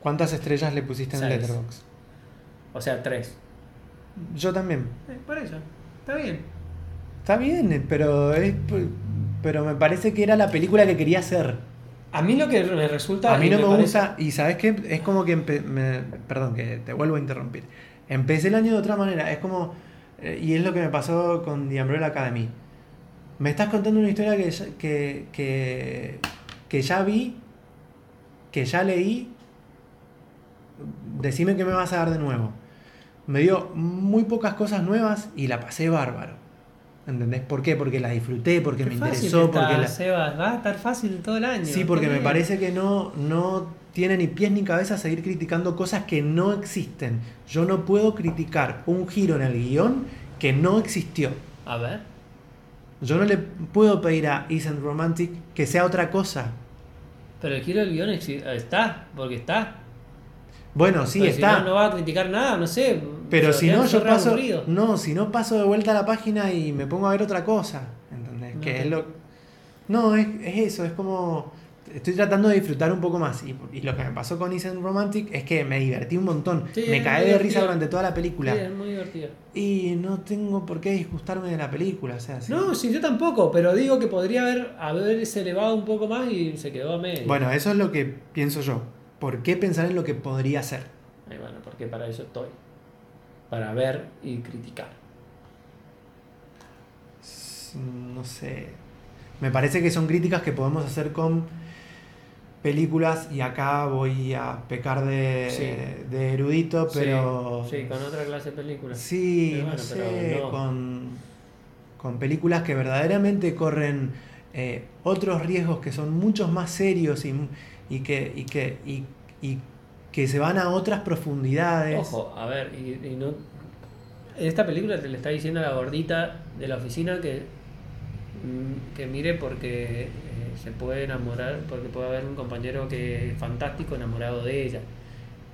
Speaker 1: ¿Cuántas estrellas le pusiste en. Letterboxd?
Speaker 2: O sea, tres.
Speaker 1: Yo también.
Speaker 2: Eh, por eso. Está bien.
Speaker 1: Está bien, eh, pero es, pero me parece que era la película que quería hacer.
Speaker 2: A mí lo que me resulta.
Speaker 1: A mí no me,
Speaker 2: parece-
Speaker 1: gusta, y sabes qué, es como que, me- perdón, que te vuelvo a interrumpir. Empecé el año de otra manera, es como, eh, y es lo que me pasó con The Umbrella Academy. Me estás contando una historia que, que, que, que ya vi, que ya leí, decime qué me vas a dar de nuevo. Me dio muy pocas cosas nuevas y la pasé bárbaro. ¿Entendés? ¿Por qué? Porque la disfruté, porque
Speaker 2: Qué
Speaker 1: me interesó,
Speaker 2: está,
Speaker 1: porque la...
Speaker 2: Sebas, va a estar fácil todo el año.
Speaker 1: Sí, porque
Speaker 2: está
Speaker 1: me
Speaker 2: bien.
Speaker 1: parece que no, no tiene ni pies ni cabeza seguir criticando cosas que no existen. Yo no puedo criticar un giro en el guion que no existió.
Speaker 2: A ver.
Speaker 1: Yo no le puedo pedir a Isn't Romantic que sea otra cosa.
Speaker 2: Pero el giro del guion está, porque está.
Speaker 1: Bueno, sí
Speaker 2: Porque si
Speaker 1: está.
Speaker 2: no, no va a criticar nada, no sé.
Speaker 1: Pero si no, yo paso.
Speaker 2: aburrido.
Speaker 1: No, si no paso de vuelta a la página y me pongo a ver otra cosa. ¿Entendés?
Speaker 2: No
Speaker 1: que es lo. No, es, es eso, es como. Estoy tratando de disfrutar un poco más. Y, y lo que me pasó con Isn't Romantic es que me divertí un montón.
Speaker 2: Sí,
Speaker 1: me caí de risa durante toda la película.
Speaker 2: Sí, es muy divertido.
Speaker 1: Y no tengo por qué disgustarme de la película, o sea, sí.
Speaker 2: No, sí, yo tampoco, pero digo que podría haber haberse elevado un poco más y se quedó a medio.
Speaker 1: Bueno, eso es lo que pienso yo. ¿Por qué pensar en lo que podría ser?
Speaker 2: Ay, bueno, porque para eso estoy. Para ver y criticar.
Speaker 1: No sé. Me parece que son críticas que podemos hacer con películas y acá voy a pecar de,
Speaker 2: Sí.
Speaker 1: de erudito, pero...
Speaker 2: Sí, sí, con otra clase de películas.
Speaker 1: Sí,
Speaker 2: Pero
Speaker 1: no sé,
Speaker 2: pero no.
Speaker 1: con, con películas que verdaderamente corren eh, otros riesgos que son muchos más serios y, y que, y, que, y, y que se van a otras profundidades.
Speaker 2: Ojo, a ver, y, y no. En esta película te le está diciendo a la gordita de la oficina que, mm, que mire porque eh, se puede enamorar, porque puede haber un compañero que es fantástico enamorado de ella.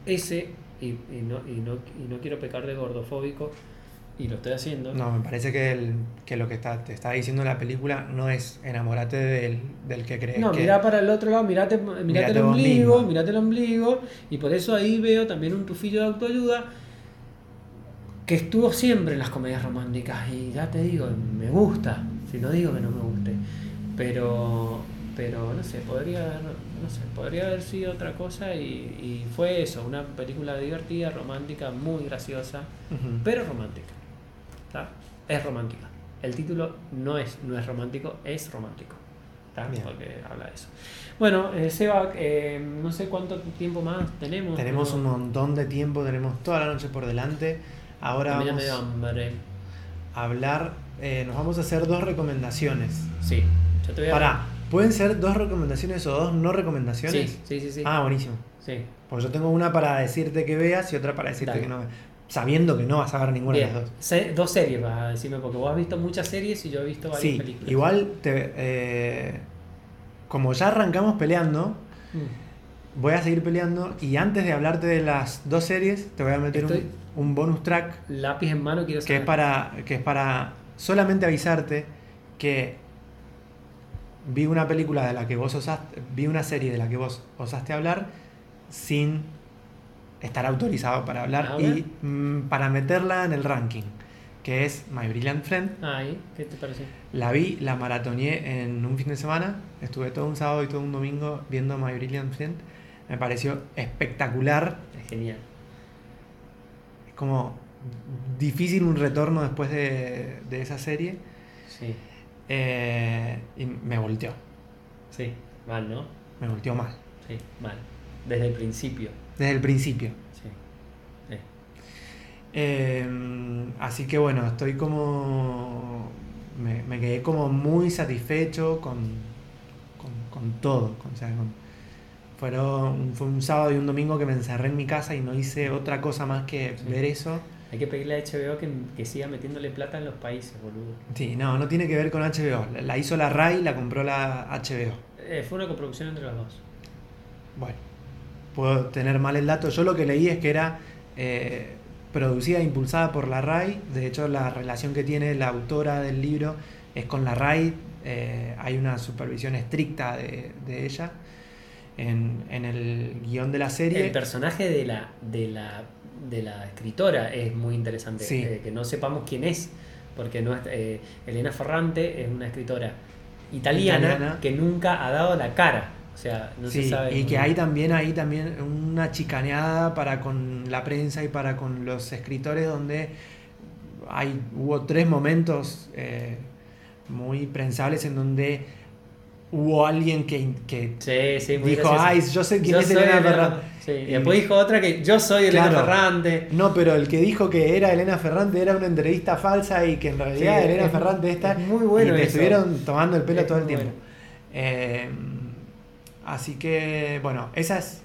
Speaker 2: Ese, y, y no, y, no, y no quiero pecar de gordofóbico, y lo estoy haciendo.
Speaker 1: No, me parece que, el- que lo que está, te está diciendo la película no es enamorate del, del que crees
Speaker 2: No,
Speaker 1: que...
Speaker 2: mirá para el otro lado, mirate, mirate,
Speaker 1: Mirate
Speaker 2: el ombligo,
Speaker 1: mismo.
Speaker 2: mirate el ombligo, y por eso ahí veo también un tufillo de autoayuda que estuvo siempre en las comedias románticas, y ya te digo, me gusta, si no digo que no me guste, pero, pero no sé, podría haber, no sé, podría haber sido otra cosa, y, y fue eso, una película divertida, romántica, muy graciosa, pero romántica, ¿tá? es romántica. El título no es, no es romántico, es romántico. Porque habla de eso. Bueno, eh, Seba, eh, no sé cuánto tiempo más tenemos.
Speaker 1: Tenemos un montón de tiempo, tenemos toda la noche por delante. Ahora vamos a hablar, eh, nos vamos a hacer dos recomendaciones.
Speaker 2: Sí, yo te voy a.
Speaker 1: Pará, ¿pueden ser dos recomendaciones o dos no recomendaciones?
Speaker 2: Sí, sí, sí. sí.
Speaker 1: Ah, buenísimo.
Speaker 2: sí.
Speaker 1: Pues yo tengo una para decirte que veas y otra para decirte
Speaker 2: Dale.
Speaker 1: que no veas. Sabiendo que no vas a ver ninguna
Speaker 2: Bien.
Speaker 1: de las dos.
Speaker 2: Se- dos series vas a decirme, porque vos has visto muchas series y yo he visto varias
Speaker 1: Sí,
Speaker 2: películas.
Speaker 1: igual te, eh, como ya arrancamos peleando,
Speaker 2: Mm.
Speaker 1: voy a seguir peleando y antes de hablarte de las dos series, te voy a meter un-
Speaker 2: Estoy-
Speaker 1: un, bonus track
Speaker 2: Lápiz en mano quiero
Speaker 1: que
Speaker 2: saber.
Speaker 1: es para que es para solamente avisarte que vi una película de la que vos osaste, vi una serie de la que vos osaste hablar sin estar autorizado para hablar y mm, para meterla en el ranking, que es My Brilliant Friend.
Speaker 2: Ahí, ¿qué te pareció?
Speaker 1: La vi, la maratoneé en un fin de semana. Estuve todo un sábado y todo un domingo viendo My Brilliant Friend. Me pareció espectacular.
Speaker 2: Es genial.
Speaker 1: Es como difícil un retorno después de, de esa serie.
Speaker 2: Sí,
Speaker 1: Eh, y me volteó.
Speaker 2: sí. Mal, ¿no?
Speaker 1: Me volteó mal.
Speaker 2: Sí, mal. Desde el principio.
Speaker 1: Desde el principio.
Speaker 2: Sí. sí.
Speaker 1: Eh, así que bueno, estoy como. Me, me quedé como muy satisfecho con, con, con todo. con- o sea, con- fueron, fue un sábado y un domingo que me encerré en mi casa y no hice otra cosa más que
Speaker 2: Sí.
Speaker 1: ver eso.
Speaker 2: Hay que pedirle a HBO que, que siga metiéndole plata en los países, boludo.
Speaker 1: Sí, no, no tiene que ver con HBO. La- La hizo la RAI, la compró la HBO.
Speaker 2: Eh, fue una coproducción entre los dos.
Speaker 1: Bueno, puedo tener mal el dato. Yo lo que leí es que era eh, producida e impulsada por la RAI. De hecho, la relación que tiene la autora del libro es con la RAI. Eh, hay una supervisión estricta de, de ella en, en el guion de la serie.
Speaker 2: El personaje de la, de la, de la escritora es muy interesante.
Speaker 1: Sí.
Speaker 2: eh, que no sepamos quién es. Porque no eh, Elena Ferrante es una escritora italiana,
Speaker 1: Italiana.
Speaker 2: que nunca ha dado la cara. O sea, no
Speaker 1: Sí,
Speaker 2: se sabe.
Speaker 1: y que hay también ahí también una chicaneada para con la prensa y para con los escritores donde hay hubo tres momentos eh, muy prensables en donde hubo alguien que, que
Speaker 2: Sí, sí, muy
Speaker 1: dijo, ay, yo sé quién
Speaker 2: Yo
Speaker 1: es Elena Ferrante.
Speaker 2: Sí, y después dijo otra que yo soy Elena
Speaker 1: Claro.
Speaker 2: Ferrante.
Speaker 1: No, pero el que dijo que era Elena Ferrante era una entrevista falsa y que en realidad Elena
Speaker 2: es-
Speaker 1: Ferrante está
Speaker 2: es muy bueno
Speaker 1: y te
Speaker 2: eso.
Speaker 1: estuvieron tomando el pelo
Speaker 2: Es
Speaker 1: todo el tiempo. Eh, así que, bueno, esa es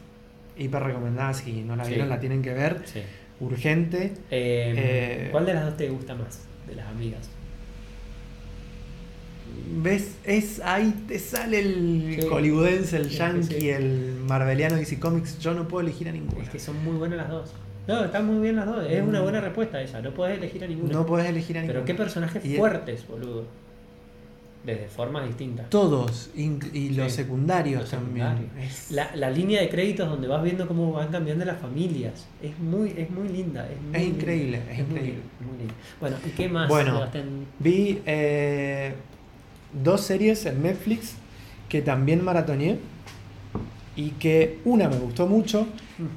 Speaker 1: hiper recomendada. Si no la
Speaker 2: Sí.
Speaker 1: vieron, la tienen que ver.
Speaker 2: Sí.
Speaker 1: Urgente.
Speaker 2: Eh,
Speaker 1: Eh,
Speaker 2: ¿Cuál de las dos te gusta más? De las amigas.
Speaker 1: ¿Ves? Es ahí te sale el
Speaker 2: Sí.
Speaker 1: hollywoodense, el yankee, el marveliano DC Comics. Yo no puedo elegir a ninguna.
Speaker 2: Es que son muy buenas las dos. No, están muy bien las dos. Es una buena respuesta esa. No puedes elegir a ninguna.
Speaker 1: No puedes elegir a ninguna.
Speaker 2: Pero qué personajes fuertes, boludo. Desde formas distintas.
Speaker 1: Todos, y los
Speaker 2: Sí.
Speaker 1: secundarios
Speaker 2: Los
Speaker 1: también.
Speaker 2: secundarios.
Speaker 1: Es-
Speaker 2: La, la línea de créditos donde vas viendo cómo van cambiando las familias. Es muy, es muy linda. Es, muy
Speaker 1: Es
Speaker 2: linda.
Speaker 1: increíble, es increíble.
Speaker 2: linda, muy linda. Bueno, ¿y qué más?
Speaker 1: Bueno.
Speaker 2: Sebastián?
Speaker 1: Vi eh, dos series en Netflix que también maratoneé y que una me gustó mucho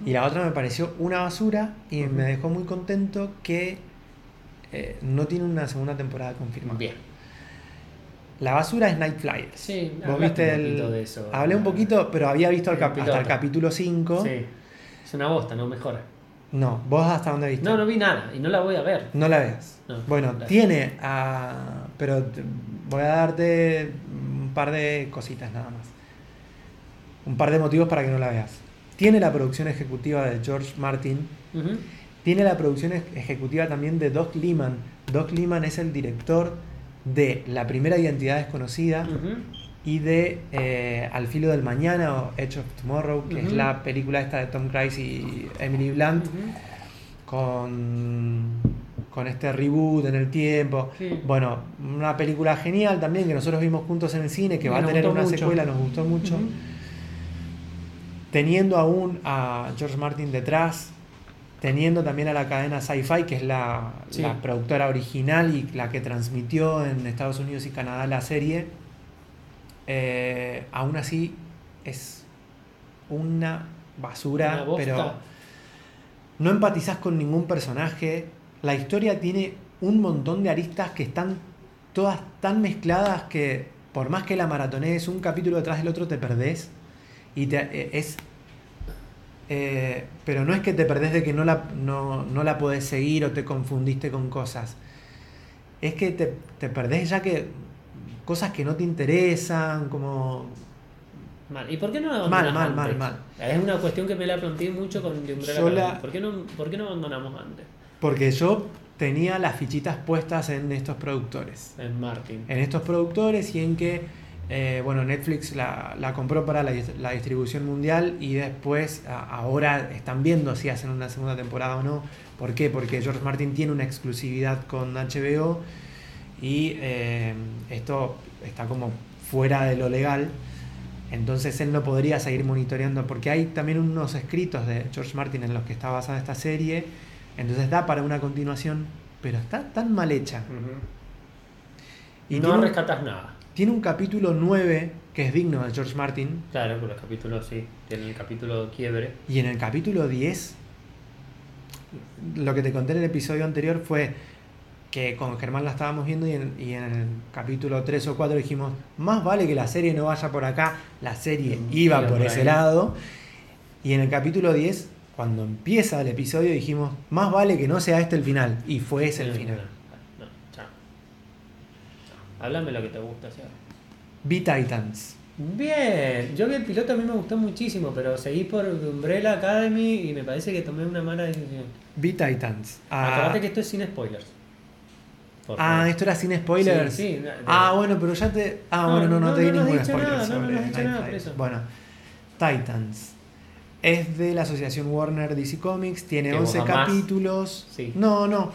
Speaker 1: y la otra me pareció una basura y me dejó muy contento que eh, no tiene una segunda temporada confirmada.
Speaker 2: Bien.
Speaker 1: La basura es Night Flyers.
Speaker 2: Sí,
Speaker 1: ¿Vos viste
Speaker 2: un
Speaker 1: el-
Speaker 2: poquito de eso.
Speaker 1: Hablé un poquito, pero había visto el cap- hasta el capítulo 5.
Speaker 2: Sí. Es una bosta, no mejora.
Speaker 1: No, vos hasta dónde viste.
Speaker 2: No, no vi nada y no la voy a ver.
Speaker 1: No la veas.
Speaker 2: No,
Speaker 1: bueno,
Speaker 2: la-
Speaker 1: tiene, ah, pero voy a darte un par de cositas nada más. Un par de motivos para que no la veas. Tiene la producción ejecutiva de George Martin.
Speaker 2: Ujú.
Speaker 1: Tiene la producción ej- ejecutiva también de Doc Liman. Doc Liman es el director de La primera identidad desconocida y de eh, Al filo del mañana o Edge of Tomorrow, que es la película esta de Tom Cruise y Emily Blunt con, con este reboot en el tiempo.
Speaker 2: Sí.
Speaker 1: Bueno, una película genial también que nosotros vimos juntos en el cine, que
Speaker 2: Y
Speaker 1: va a tener una
Speaker 2: mucho.
Speaker 1: secuela, nos gustó mucho. Teniendo aún a George Martin detrás, teniendo también a la cadena Sci-Fi, que es la,
Speaker 2: Sí.
Speaker 1: la productora original y la que transmitió en Estados Unidos y Canadá la serie, eh, aún así es una basura,
Speaker 2: Una
Speaker 1: pero no empatizás con ningún personaje. La historia tiene un montón de aristas que están todas tan mezcladas que por más que la maratonees un capítulo detrás del otro te perdés. Y te, eh, es. Eh, pero no es que te perdés de que no la, no, no la podés seguir o te confundiste con cosas. Es que te, te perdés ya que cosas que no te interesan, como
Speaker 2: Mal. ¿Y por qué no
Speaker 1: Mal,
Speaker 2: abandonas
Speaker 1: mal, mal,
Speaker 2: antes?
Speaker 1: mal.
Speaker 2: Es una cuestión que me la planteé mucho con Umbrella
Speaker 1: la-
Speaker 2: ¿Por, qué no, ¿Por qué no abandonamos antes?
Speaker 1: Porque yo tenía las fichitas puestas en estos productores.
Speaker 2: En Martin.
Speaker 1: En estos productores y en que, eh, bueno, Netflix la, la compró para la, la distribución mundial y después a- ahora están viendo si hacen una segunda temporada o no. ¿Por qué? Porque George Martin tiene una exclusividad con HBO y eh, esto está como fuera de lo legal. Entonces él no podría seguir monitoreando porque hay también unos escritos de George Martin en los que está basada esta serie. Entonces da para una continuación, pero está tan mal hecha. Y
Speaker 2: no rescatas nada.
Speaker 1: Tiene un capítulo 9 que es digno de George Martin.
Speaker 2: Claro, con los capítulos sí. Tiene el capítulo quiebre.
Speaker 1: Y en el capítulo 10, lo que te conté en el episodio anterior fue que con Germán la estábamos viendo y en, y en el capítulo 3 o 4 dijimos, más vale que la serie no vaya por acá, la serie
Speaker 2: Mm,
Speaker 1: iba por
Speaker 2: por
Speaker 1: ese lado. Y en el capítulo 10, cuando empieza el episodio, dijimos, más vale que no sea este el final. Y fue ese el final.
Speaker 2: Háblame lo que te gusta, Seba.
Speaker 1: Vi Titans.
Speaker 2: Bien, yo vi el piloto, a mí me gustó muchísimo, pero seguí por Umbrella Academy y me parece que tomé una mala decisión.
Speaker 1: Vi Titans. Ah,
Speaker 2: que esto es sin spoilers. Por
Speaker 1: ah,
Speaker 2: favor.
Speaker 1: esto era sin spoilers.
Speaker 2: Sí, sí, no,
Speaker 1: ah,
Speaker 2: no.
Speaker 1: bueno, pero ya te. Ah,
Speaker 2: No,
Speaker 1: bueno, no, no,
Speaker 2: no,
Speaker 1: te di ningún spoiler
Speaker 2: nada,
Speaker 1: sobre
Speaker 2: no
Speaker 1: Night
Speaker 2: nada.
Speaker 1: Bueno, Titans. Es de la asociación Warner DC Comics, tiene
Speaker 2: Que vos
Speaker 1: 11
Speaker 2: amás.
Speaker 1: capítulos.
Speaker 2: Sí.
Speaker 1: No, no.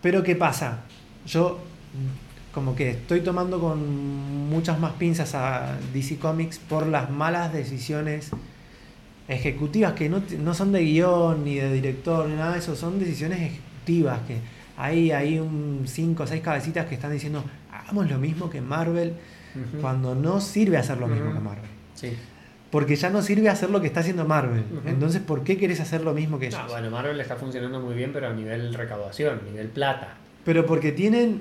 Speaker 1: Pero ¿qué pasa? Yo como que estoy tomando con muchas más pinzas a DC Comics por las malas decisiones ejecutivas que no, no son de guion ni de director ni nada de eso, son decisiones ejecutivas que hay, hay un 5 o 6 cabecitas que están diciendo hagamos lo mismo que Marvel cuando no sirve hacer lo mismo que Marvel.
Speaker 2: Sí.
Speaker 1: Porque ya no sirve hacer lo que está haciendo Marvel. Entonces, ¿por qué querés hacer lo mismo que ellos?
Speaker 2: Ah, bueno, Marvel está funcionando muy bien, pero a nivel recaudación, a nivel plata.
Speaker 1: Pero porque tienen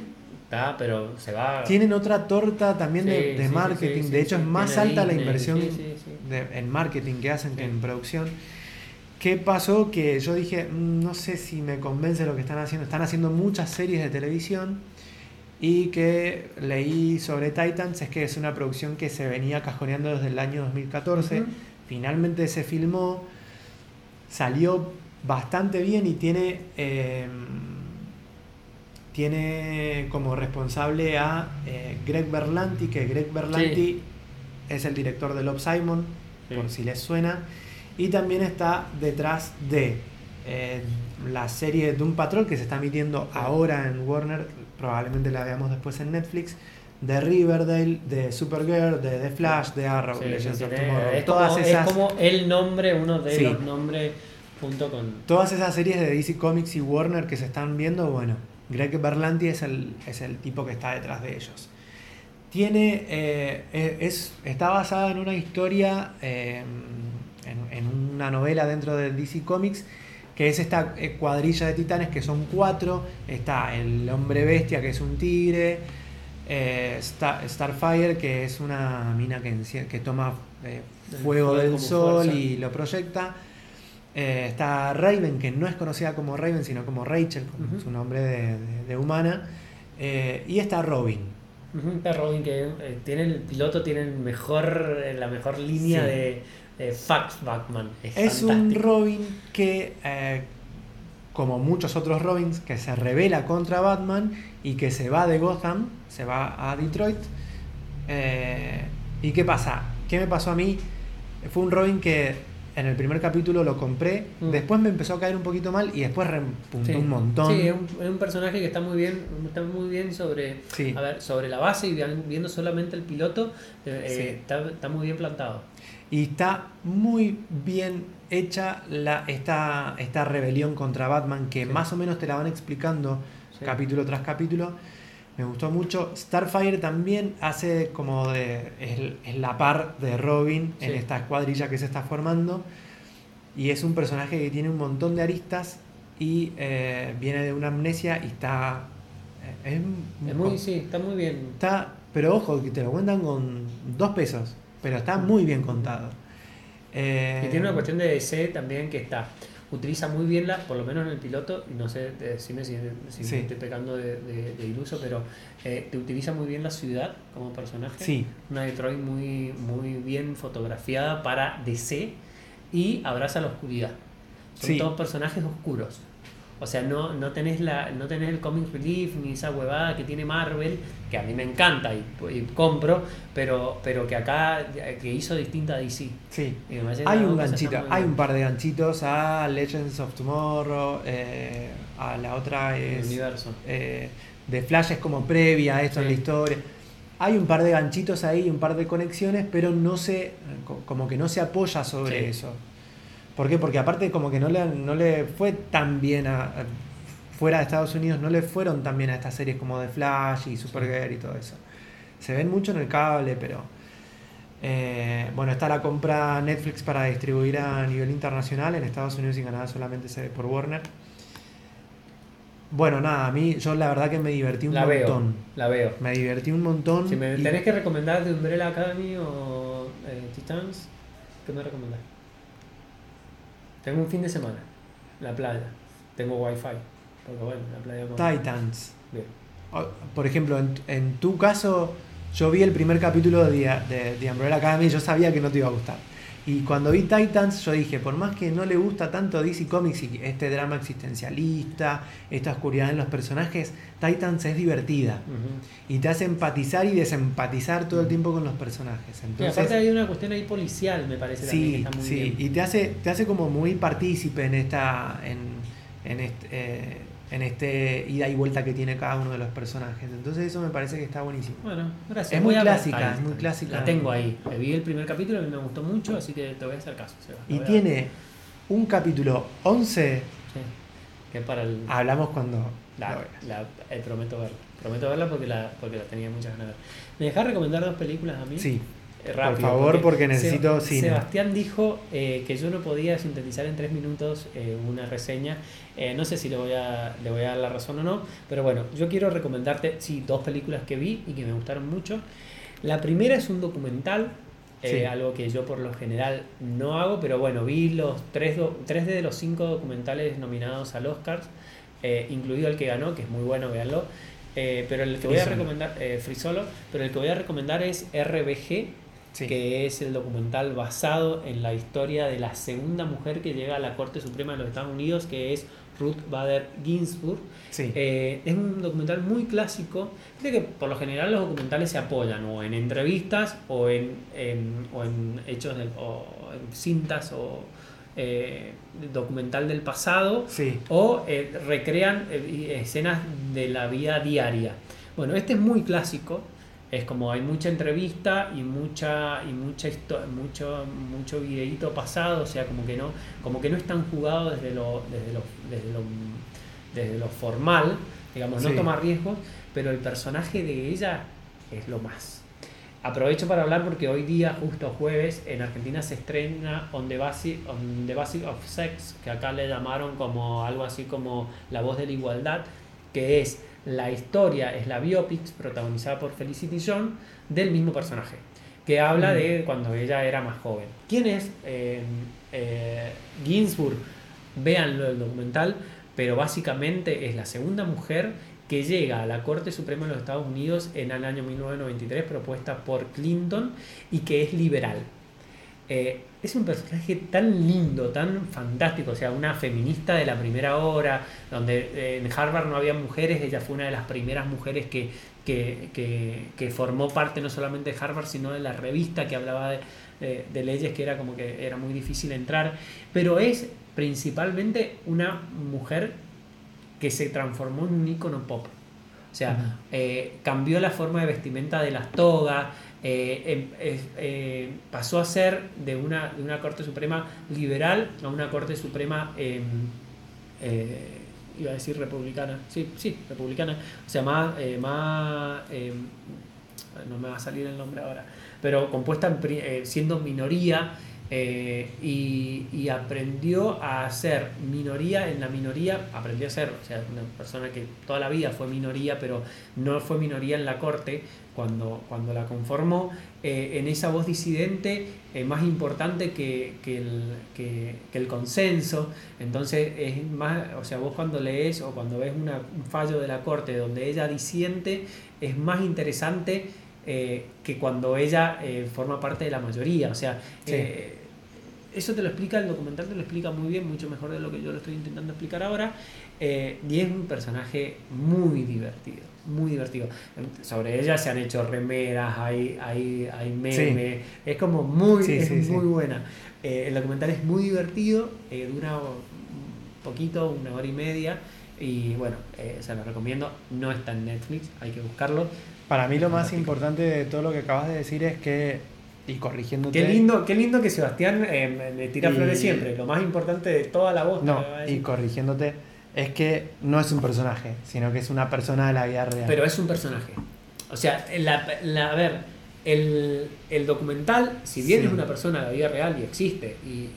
Speaker 2: Está, pero se va.
Speaker 1: tienen otra torta también de,
Speaker 2: Sí,
Speaker 1: de
Speaker 2: sí, sí,
Speaker 1: marketing.
Speaker 2: sí,
Speaker 1: de hecho, es más alta la inversión de- en marketing que hacen que en producción. ¿Qué pasó? Que yo dije, "Mm, no sé si me convence lo que están haciendo. Están haciendo muchas series de televisión y que leí sobre Titans es que es una producción que se venía cajoneando desde el año 2014.
Speaker 2: Ujú.
Speaker 1: Finalmente se filmó, salió bastante bien y tiene, eh, tiene como responsable a eh, Greg Berlanti, que Greg Berlanti
Speaker 2: Sí.
Speaker 1: es el director de Love Simon,
Speaker 2: Sí.
Speaker 1: por si les suena, y también está detrás de eh, la serie Doom Patrol que se está emitiendo ahora en Warner, probablemente la veamos después en Netflix, de Riverdale, de Supergirl, de The Flash, de Arrow, Legends of Tomorrow,
Speaker 2: es,
Speaker 1: todas
Speaker 2: como, es como el nombre, uno de los nombres junto con.
Speaker 1: todas esas series de DC Comics y Warner que se están viendo, bueno, Greg Berlanti es el, es el tipo que está detrás de ellos. Tiene, eh, eh, es, está basada en una historia, eh, en, en una novela dentro de DC Comics, que es esta cuadrilla de titanes que son cuatro. Está el hombre bestia, que es un tigre, eh, Star- Starfire, que es una mina que, que toma fuego del sol
Speaker 2: fuerza.
Speaker 1: y lo proyecta. Eh, está Raven, que no es conocida como Raven, sino como Rachel, como su nombre de, de- de humana. Eh, y está Robin.
Speaker 2: Está Robin que eh, tiene el piloto, tiene el mejor, la mejor línea
Speaker 1: Sí.
Speaker 2: de, de Fax Batman. Es,
Speaker 1: Es un. Robin que, como muchos otros Robins, que se revela contra Batman y que se va de Gotham, se va a Detroit. ¿Y qué pasa? ¿Qué me pasó a mí? Fue un Robin que en el primer capítulo lo compré,
Speaker 2: Mm.
Speaker 1: después me empezó a caer un poquito mal y después repuntó
Speaker 2: Sí.
Speaker 1: un montón.
Speaker 2: Sí, es un, es un personaje que está muy bien, está muy bien sobre,
Speaker 1: Sí.
Speaker 2: a ver, sobre la base y vi- viendo solamente el piloto, eh,
Speaker 1: Sí.
Speaker 2: eh, está, está muy bien plantado.
Speaker 1: Y está muy bien hecha la, esta, esta rebelión contra Batman que más o menos te la van explicando capítulo tras capítulo. Me gustó mucho. Starfire también hace como de. Es, es la par de Robin en esta escuadrilla que se está formando. Y es un personaje que tiene un montón de aristas y eh, viene de una amnesia y está. eh, Es,
Speaker 2: Es muy, sí, está muy bien.
Speaker 1: Está, pero ojo, que te lo cuentan con dos pesos, pero está muy bien contado. Eh,
Speaker 2: Y tiene una cuestión de DC también que está. Utiliza muy bien la, por lo menos en el piloto, y no sé, decime si, si
Speaker 1: Sí.
Speaker 2: me estoy pecando de, de- de iluso, pero eh, te utiliza muy bien la ciudad como personaje.
Speaker 1: Sí,
Speaker 2: Una Detroit muy, muy bien fotografiada para DC y abraza la oscuridad. Son
Speaker 1: Sí.
Speaker 2: todos personajes oscuros. O sea, no, no, tenés la, no tenés el comic relief ni esa huevada que tiene Marvel, que a mí me encanta y, y compro, pero, pero que acá que hizo distinta a DC.
Speaker 1: sí. Hay un ganchito, hay un par de ganchitos a Legends of Tomorrow, eh, a la otra
Speaker 2: El
Speaker 1: es
Speaker 2: universo.
Speaker 1: eh, de Flash es como previa a esto en la
Speaker 2: Sí.
Speaker 1: historia. Hay un par de ganchitos ahí, un par de conexiones, pero no se, co- como que no se apoya sobre
Speaker 2: Sí.
Speaker 1: eso. ¿Por qué? Porque aparte como que no le, no le fue tan bien a, a- fuera de Estados Unidos, no le fueron tan bien a estas series como The Flash y Supergirl y todo eso. Se ven mucho en el cable, pero eh, bueno, está la compra Netflix para distribuir a nivel internacional, en Estados Unidos y Canadá solamente se ve por Warner. Bueno, nada, a mí yo la verdad que me divertí un
Speaker 2: La veo,
Speaker 1: montón.
Speaker 2: la veo.
Speaker 1: Me divertí un montón.
Speaker 2: Si me
Speaker 1: y-
Speaker 2: tenés que recomendar de Umbrella Academy o eh, Titans, ¿qué me recomendás? Tengo un fin de semana, la playa. Tengo wifi, porque bueno, la playa con...
Speaker 1: Titans.
Speaker 2: Bien.
Speaker 1: Por ejemplo, en, en tu caso, yo vi el primer capítulo de, de, de Umbrella Academy y yo sabía que no te iba a gustar. Y cuando vi Titans, yo dije, por más que no le gusta tanto DC Comics y este drama existencialista, esta oscuridad en los personajes, Titans es divertida. Y te hace empatizar y desempatizar todo el tiempo con los personajes.
Speaker 2: Entonces, aparte hay una cuestión ahí policial, me parece.
Speaker 1: Sí, sí. Y te hace, te hace como muy partícipe en esta. En, en este, eh, en este ida y vuelta que tiene cada uno de los personajes. Entonces eso me parece que está buenísimo.
Speaker 2: Bueno, gracias.
Speaker 1: Es muy clásica, es muy clásica.
Speaker 2: La tengo ahí. Vi el primer capítulo y me gustó mucho, así que te voy a hacer caso.
Speaker 1: y tiene un capítulo 11 sí,
Speaker 2: que para el...
Speaker 1: Hablamos cuando...
Speaker 2: La, eh, prometo verla. Prometo verla porque la, porque la tenía muchas ganas de ver. ¿Me dejas recomendar dos películas a mí?
Speaker 1: Sí. Eh, por favor, porque, necesito cine.
Speaker 2: Sebastián dijo eh, que yo no podía sintetizar en tres minutos eh, una reseña. No sé si le voy, a, le voy a dar la razón o no, pero bueno, yo quiero recomendarte, sí, dos películas que vi y que me gustaron mucho. La primera es un documental, algo que yo por lo general no hago, pero bueno, vi los tres, tres de los cinco documentales nominados al Oscar, incluido el que ganó, que es muy bueno, véanlo. pero el que voy a recomendar, Free Solo, pero el que voy a recomendar es RBG, que es el documental basado en la historia de la segunda mujer que llega a la Corte Suprema de los Estados Unidos, que es Ruth Bader Ginsburg. Eh, es un documental muy clásico. Creo que por lo general los documentales se apoyan o en entrevistas o en, o en hechos o en cintas o eh, documental del pasado o eh, recrean escenas de la vida diaria. Bueno, este es muy clásico es como hay mucha entrevista y mucha y mucha mucho mucho videíto pasado o sea como que no como que no están jugados desde lo desde lo desde lo, desde lo formal digamos no toma riesgos pero el personaje de ella es lo más. Aprovecho para hablar porque hoy día justo jueves en Argentina se estrena On the Basic, on the Basic of Sex que acá le llamaron como algo así como la voz de la igualdad que es la historia es la biopic protagonizada por Felicity John del mismo personaje, que habla mm. de cuando ella era más joven. ¿Quién es eh, eh, Ginsburg? Véanlo el documental, pero básicamente es la segunda mujer que llega a la Corte Suprema de los Estados Unidos en el año 1993 propuesta por Clinton y que es liberal. Eh, es un personaje tan lindo, tan fantástico, o sea, una feminista de la primera hora, donde eh, en Harvard no había mujeres, ella fue una de las primeras mujeres que, que, formó parte no solamente de Harvard, sino de la revista que hablaba de, leyes, que era como que era muy difícil entrar, pero es principalmente una mujer que se transformó en un icono pop. O sea, eh, cambió la forma de vestimenta de las togas, eh, em, eh, pasó a ser de una, de una Corte Suprema liberal a una Corte Suprema, em, eh, iba a decir republicana, sí, sí, republicana, o sea, más, más em, no me va a salir el nombre ahora, pero compuesta siendo minoría eh, y, aprendió a ser minoría en la minoría, aprendió a ser, o sea, una persona que toda la vida fue minoría, pero no fue minoría en la corte cuando, cuando la conformó, eh, en esa voz disidente eh, más importante que, que, el, que, el, consenso. Entonces, es más, o sea, vos cuando lees o cuando ves un fallo de la corte donde ella disiente, es más interesante. Que cuando ella forma parte de la mayoría. O sea, eso te lo explica, el documental te lo explica muy bien, mucho mejor de lo que yo lo estoy intentando explicar ahora. Eh, y es un personaje muy divertido, muy divertido. Sobre ella se han hecho remeras, hay, hay, hay memes, es como muy, muy buena. Eh, el documental es muy divertido, eh, dura un poquito, una hora y media. Y bueno, se lo recomiendo. No está en Netflix, hay que buscarlo.
Speaker 1: Para mí lo más importante de todo lo que acabas de decir es que y corrigiéndote.
Speaker 2: Qué lindo, qué lindo que Sebastián eh, le tira flores siempre. Lo más importante de toda la voz.
Speaker 1: No, y corrigiéndote, es que no es un personaje, sino que es una persona de la vida real.
Speaker 2: Pero es un personaje. O sea, la, la, a ver, el, el, documental, si bien es una persona de la vida real y existe y,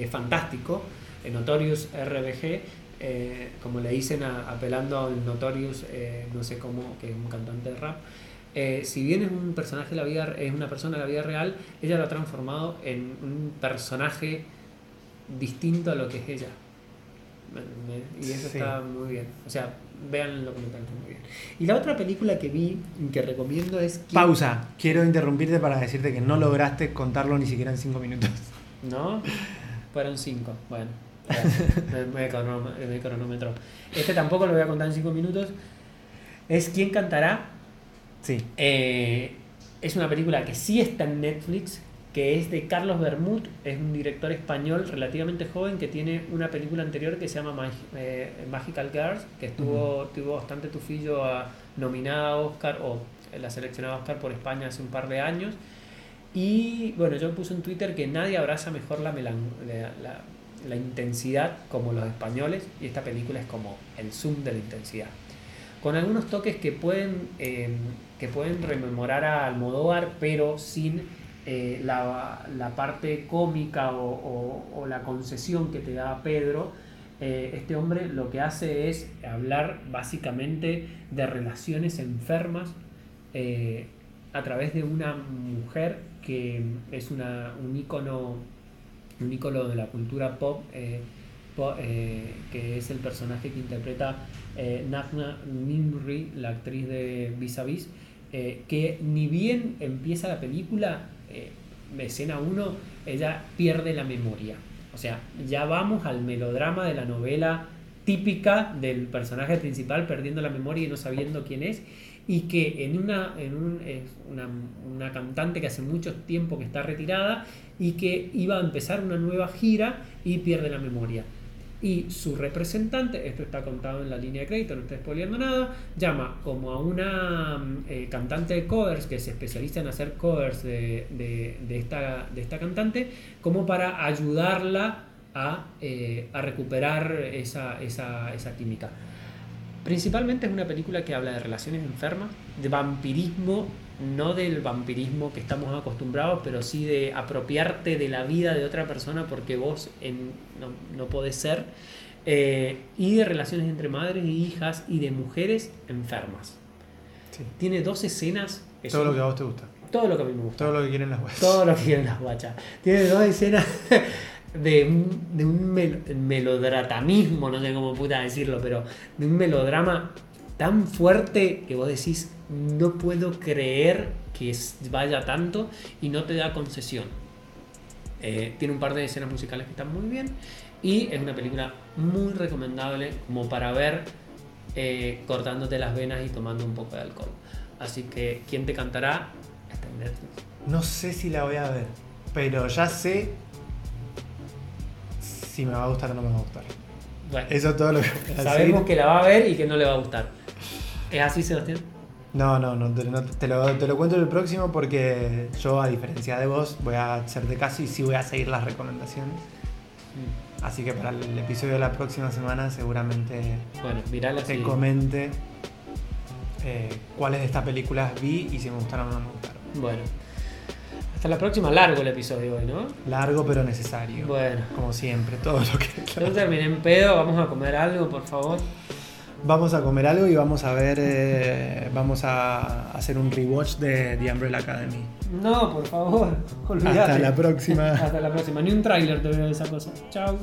Speaker 2: es fantástico, en Notorious RBG, eh, como le dicen apelando al Notorious, eh, no sé cómo, que es un cantante de rap, eh, si bien es un personaje de la vida, es una persona de la vida real, ella lo ha transformado en un personaje distinto a lo que es ella. Y eso
Speaker 1: Sí.
Speaker 2: está muy bien. O sea, vean el documental, está muy bien. Y la otra película que vi y que recomiendo es. ¿Quién-
Speaker 1: Pausa. Quiero interrumpirte para decirte que no lograste contarlo ni siquiera en 5 minutos.
Speaker 2: ¿No? Fueron cinco. Bueno, ya, me, cronometró. Este tampoco lo voy a contar en cinco minutos. Es ¿Quién cantará?
Speaker 1: Sí.
Speaker 2: Eh, es una película que sí está en Netflix, que es de Carlos Bermud, es un director español relativamente joven que tiene una película anterior que se llama Mag- eh, Magical Girls, que estuvo, tuvo bastante tufillo a, nominada a Oscar o la seleccionada a Oscar por España hace un par de años. Y bueno, yo puse en Twitter que nadie abraza mejor la, melan- la, la- la intensidad como los españoles y esta película es como el zoom de la intensidad con algunos toques que pueden, eh, que pueden rememorar a Almodóvar, pero sin eh, la, la parte cómica o, o- o la concesión que te da Pedro. Eh, este hombre lo que hace es hablar básicamente de relaciones enfermas eh, a través de una mujer que es una, un ícono un ícono de la cultura pop, eh, eh, que es el personaje que interpreta eh, Nimri, la actriz de Vis a Vis, eh, que ni bien empieza la película, escena 1, ella pierde la memoria. O sea, ya vamos al melodrama de la novela típica del personaje principal perdiendo la memoria y no sabiendo quién es y que en una, en un- es una, una cantante que hace mucho tiempo que está retirada y que iba a empezar una nueva gira y pierde la memoria. Y su representante, esto está contado en la línea de crédito, no estoy spoileando nada, llama como a una mm, eh, cantante de covers que se especializa en hacer covers de, de- de esta, de esta cantante, como para ayudarla a, eh, a recuperar esa, esa, esa química. Principalmente es una película que habla de relaciones enfermas, de vampirismo, no del vampirismo que estamos acostumbrados, pero sí de apropiarte de la vida de otra persona porque vos en- no, no podés ser, eh, y de relaciones entre madres e hijas y de mujeres enfermas.
Speaker 1: sí.
Speaker 2: Tiene dos escenas.
Speaker 1: Todo lo que a vos te gusta.
Speaker 2: todo lo que a mí me gusta.
Speaker 1: Todo lo que quieren las webs.
Speaker 2: Todo lo que quieren las guachas. Tiene dos escenas de un, de un no sé cómo puta decirlo, pero de un melodrama tan fuerte que vos decís, no puedo creer que vaya tanto y no te da concesión. Eh, tiene un par de escenas musicales que están muy bien y es una película muy recomendable como para ver eh, cortándote las venas y tomando un poco de alcohol. Así que, ¿quién te cantará?
Speaker 1: No sé si la voy a ver, pero ya sé si me va a gustar o no me va a gustar.
Speaker 2: Bueno,
Speaker 1: Eso es todo lo que
Speaker 2: sabemos que la va a ver y que no le va a gustar. ¿Es así, Sebastián?
Speaker 1: No, no, no, te, no, te lo, te lo cuento en el próximo porque yo, a diferencia de vos, voy a hacerte caso y sí voy a seguir las recomendaciones. Así que para el episodio de la próxima semana seguramente
Speaker 2: Bueno,
Speaker 1: te comente eh, cuáles de estas películas vi y si me gustaron o no me gustaron.
Speaker 2: Bueno. Hasta la próxima. Largo el episodio hoy, ¿no?
Speaker 1: Largo pero necesario.
Speaker 2: Bueno.
Speaker 1: Como siempre, todo lo que...
Speaker 2: No terminé en pedo. Vamos a comer algo, por favor.
Speaker 1: Vamos a comer algo y vamos a ver, eh, vamos a hacer un rewatch de The Umbrella Academy.
Speaker 2: No, por favor. Olvídate.
Speaker 1: Hasta la próxima.
Speaker 2: Hasta la próxima. Ni un tráiler te veo de esa cosa. Chao.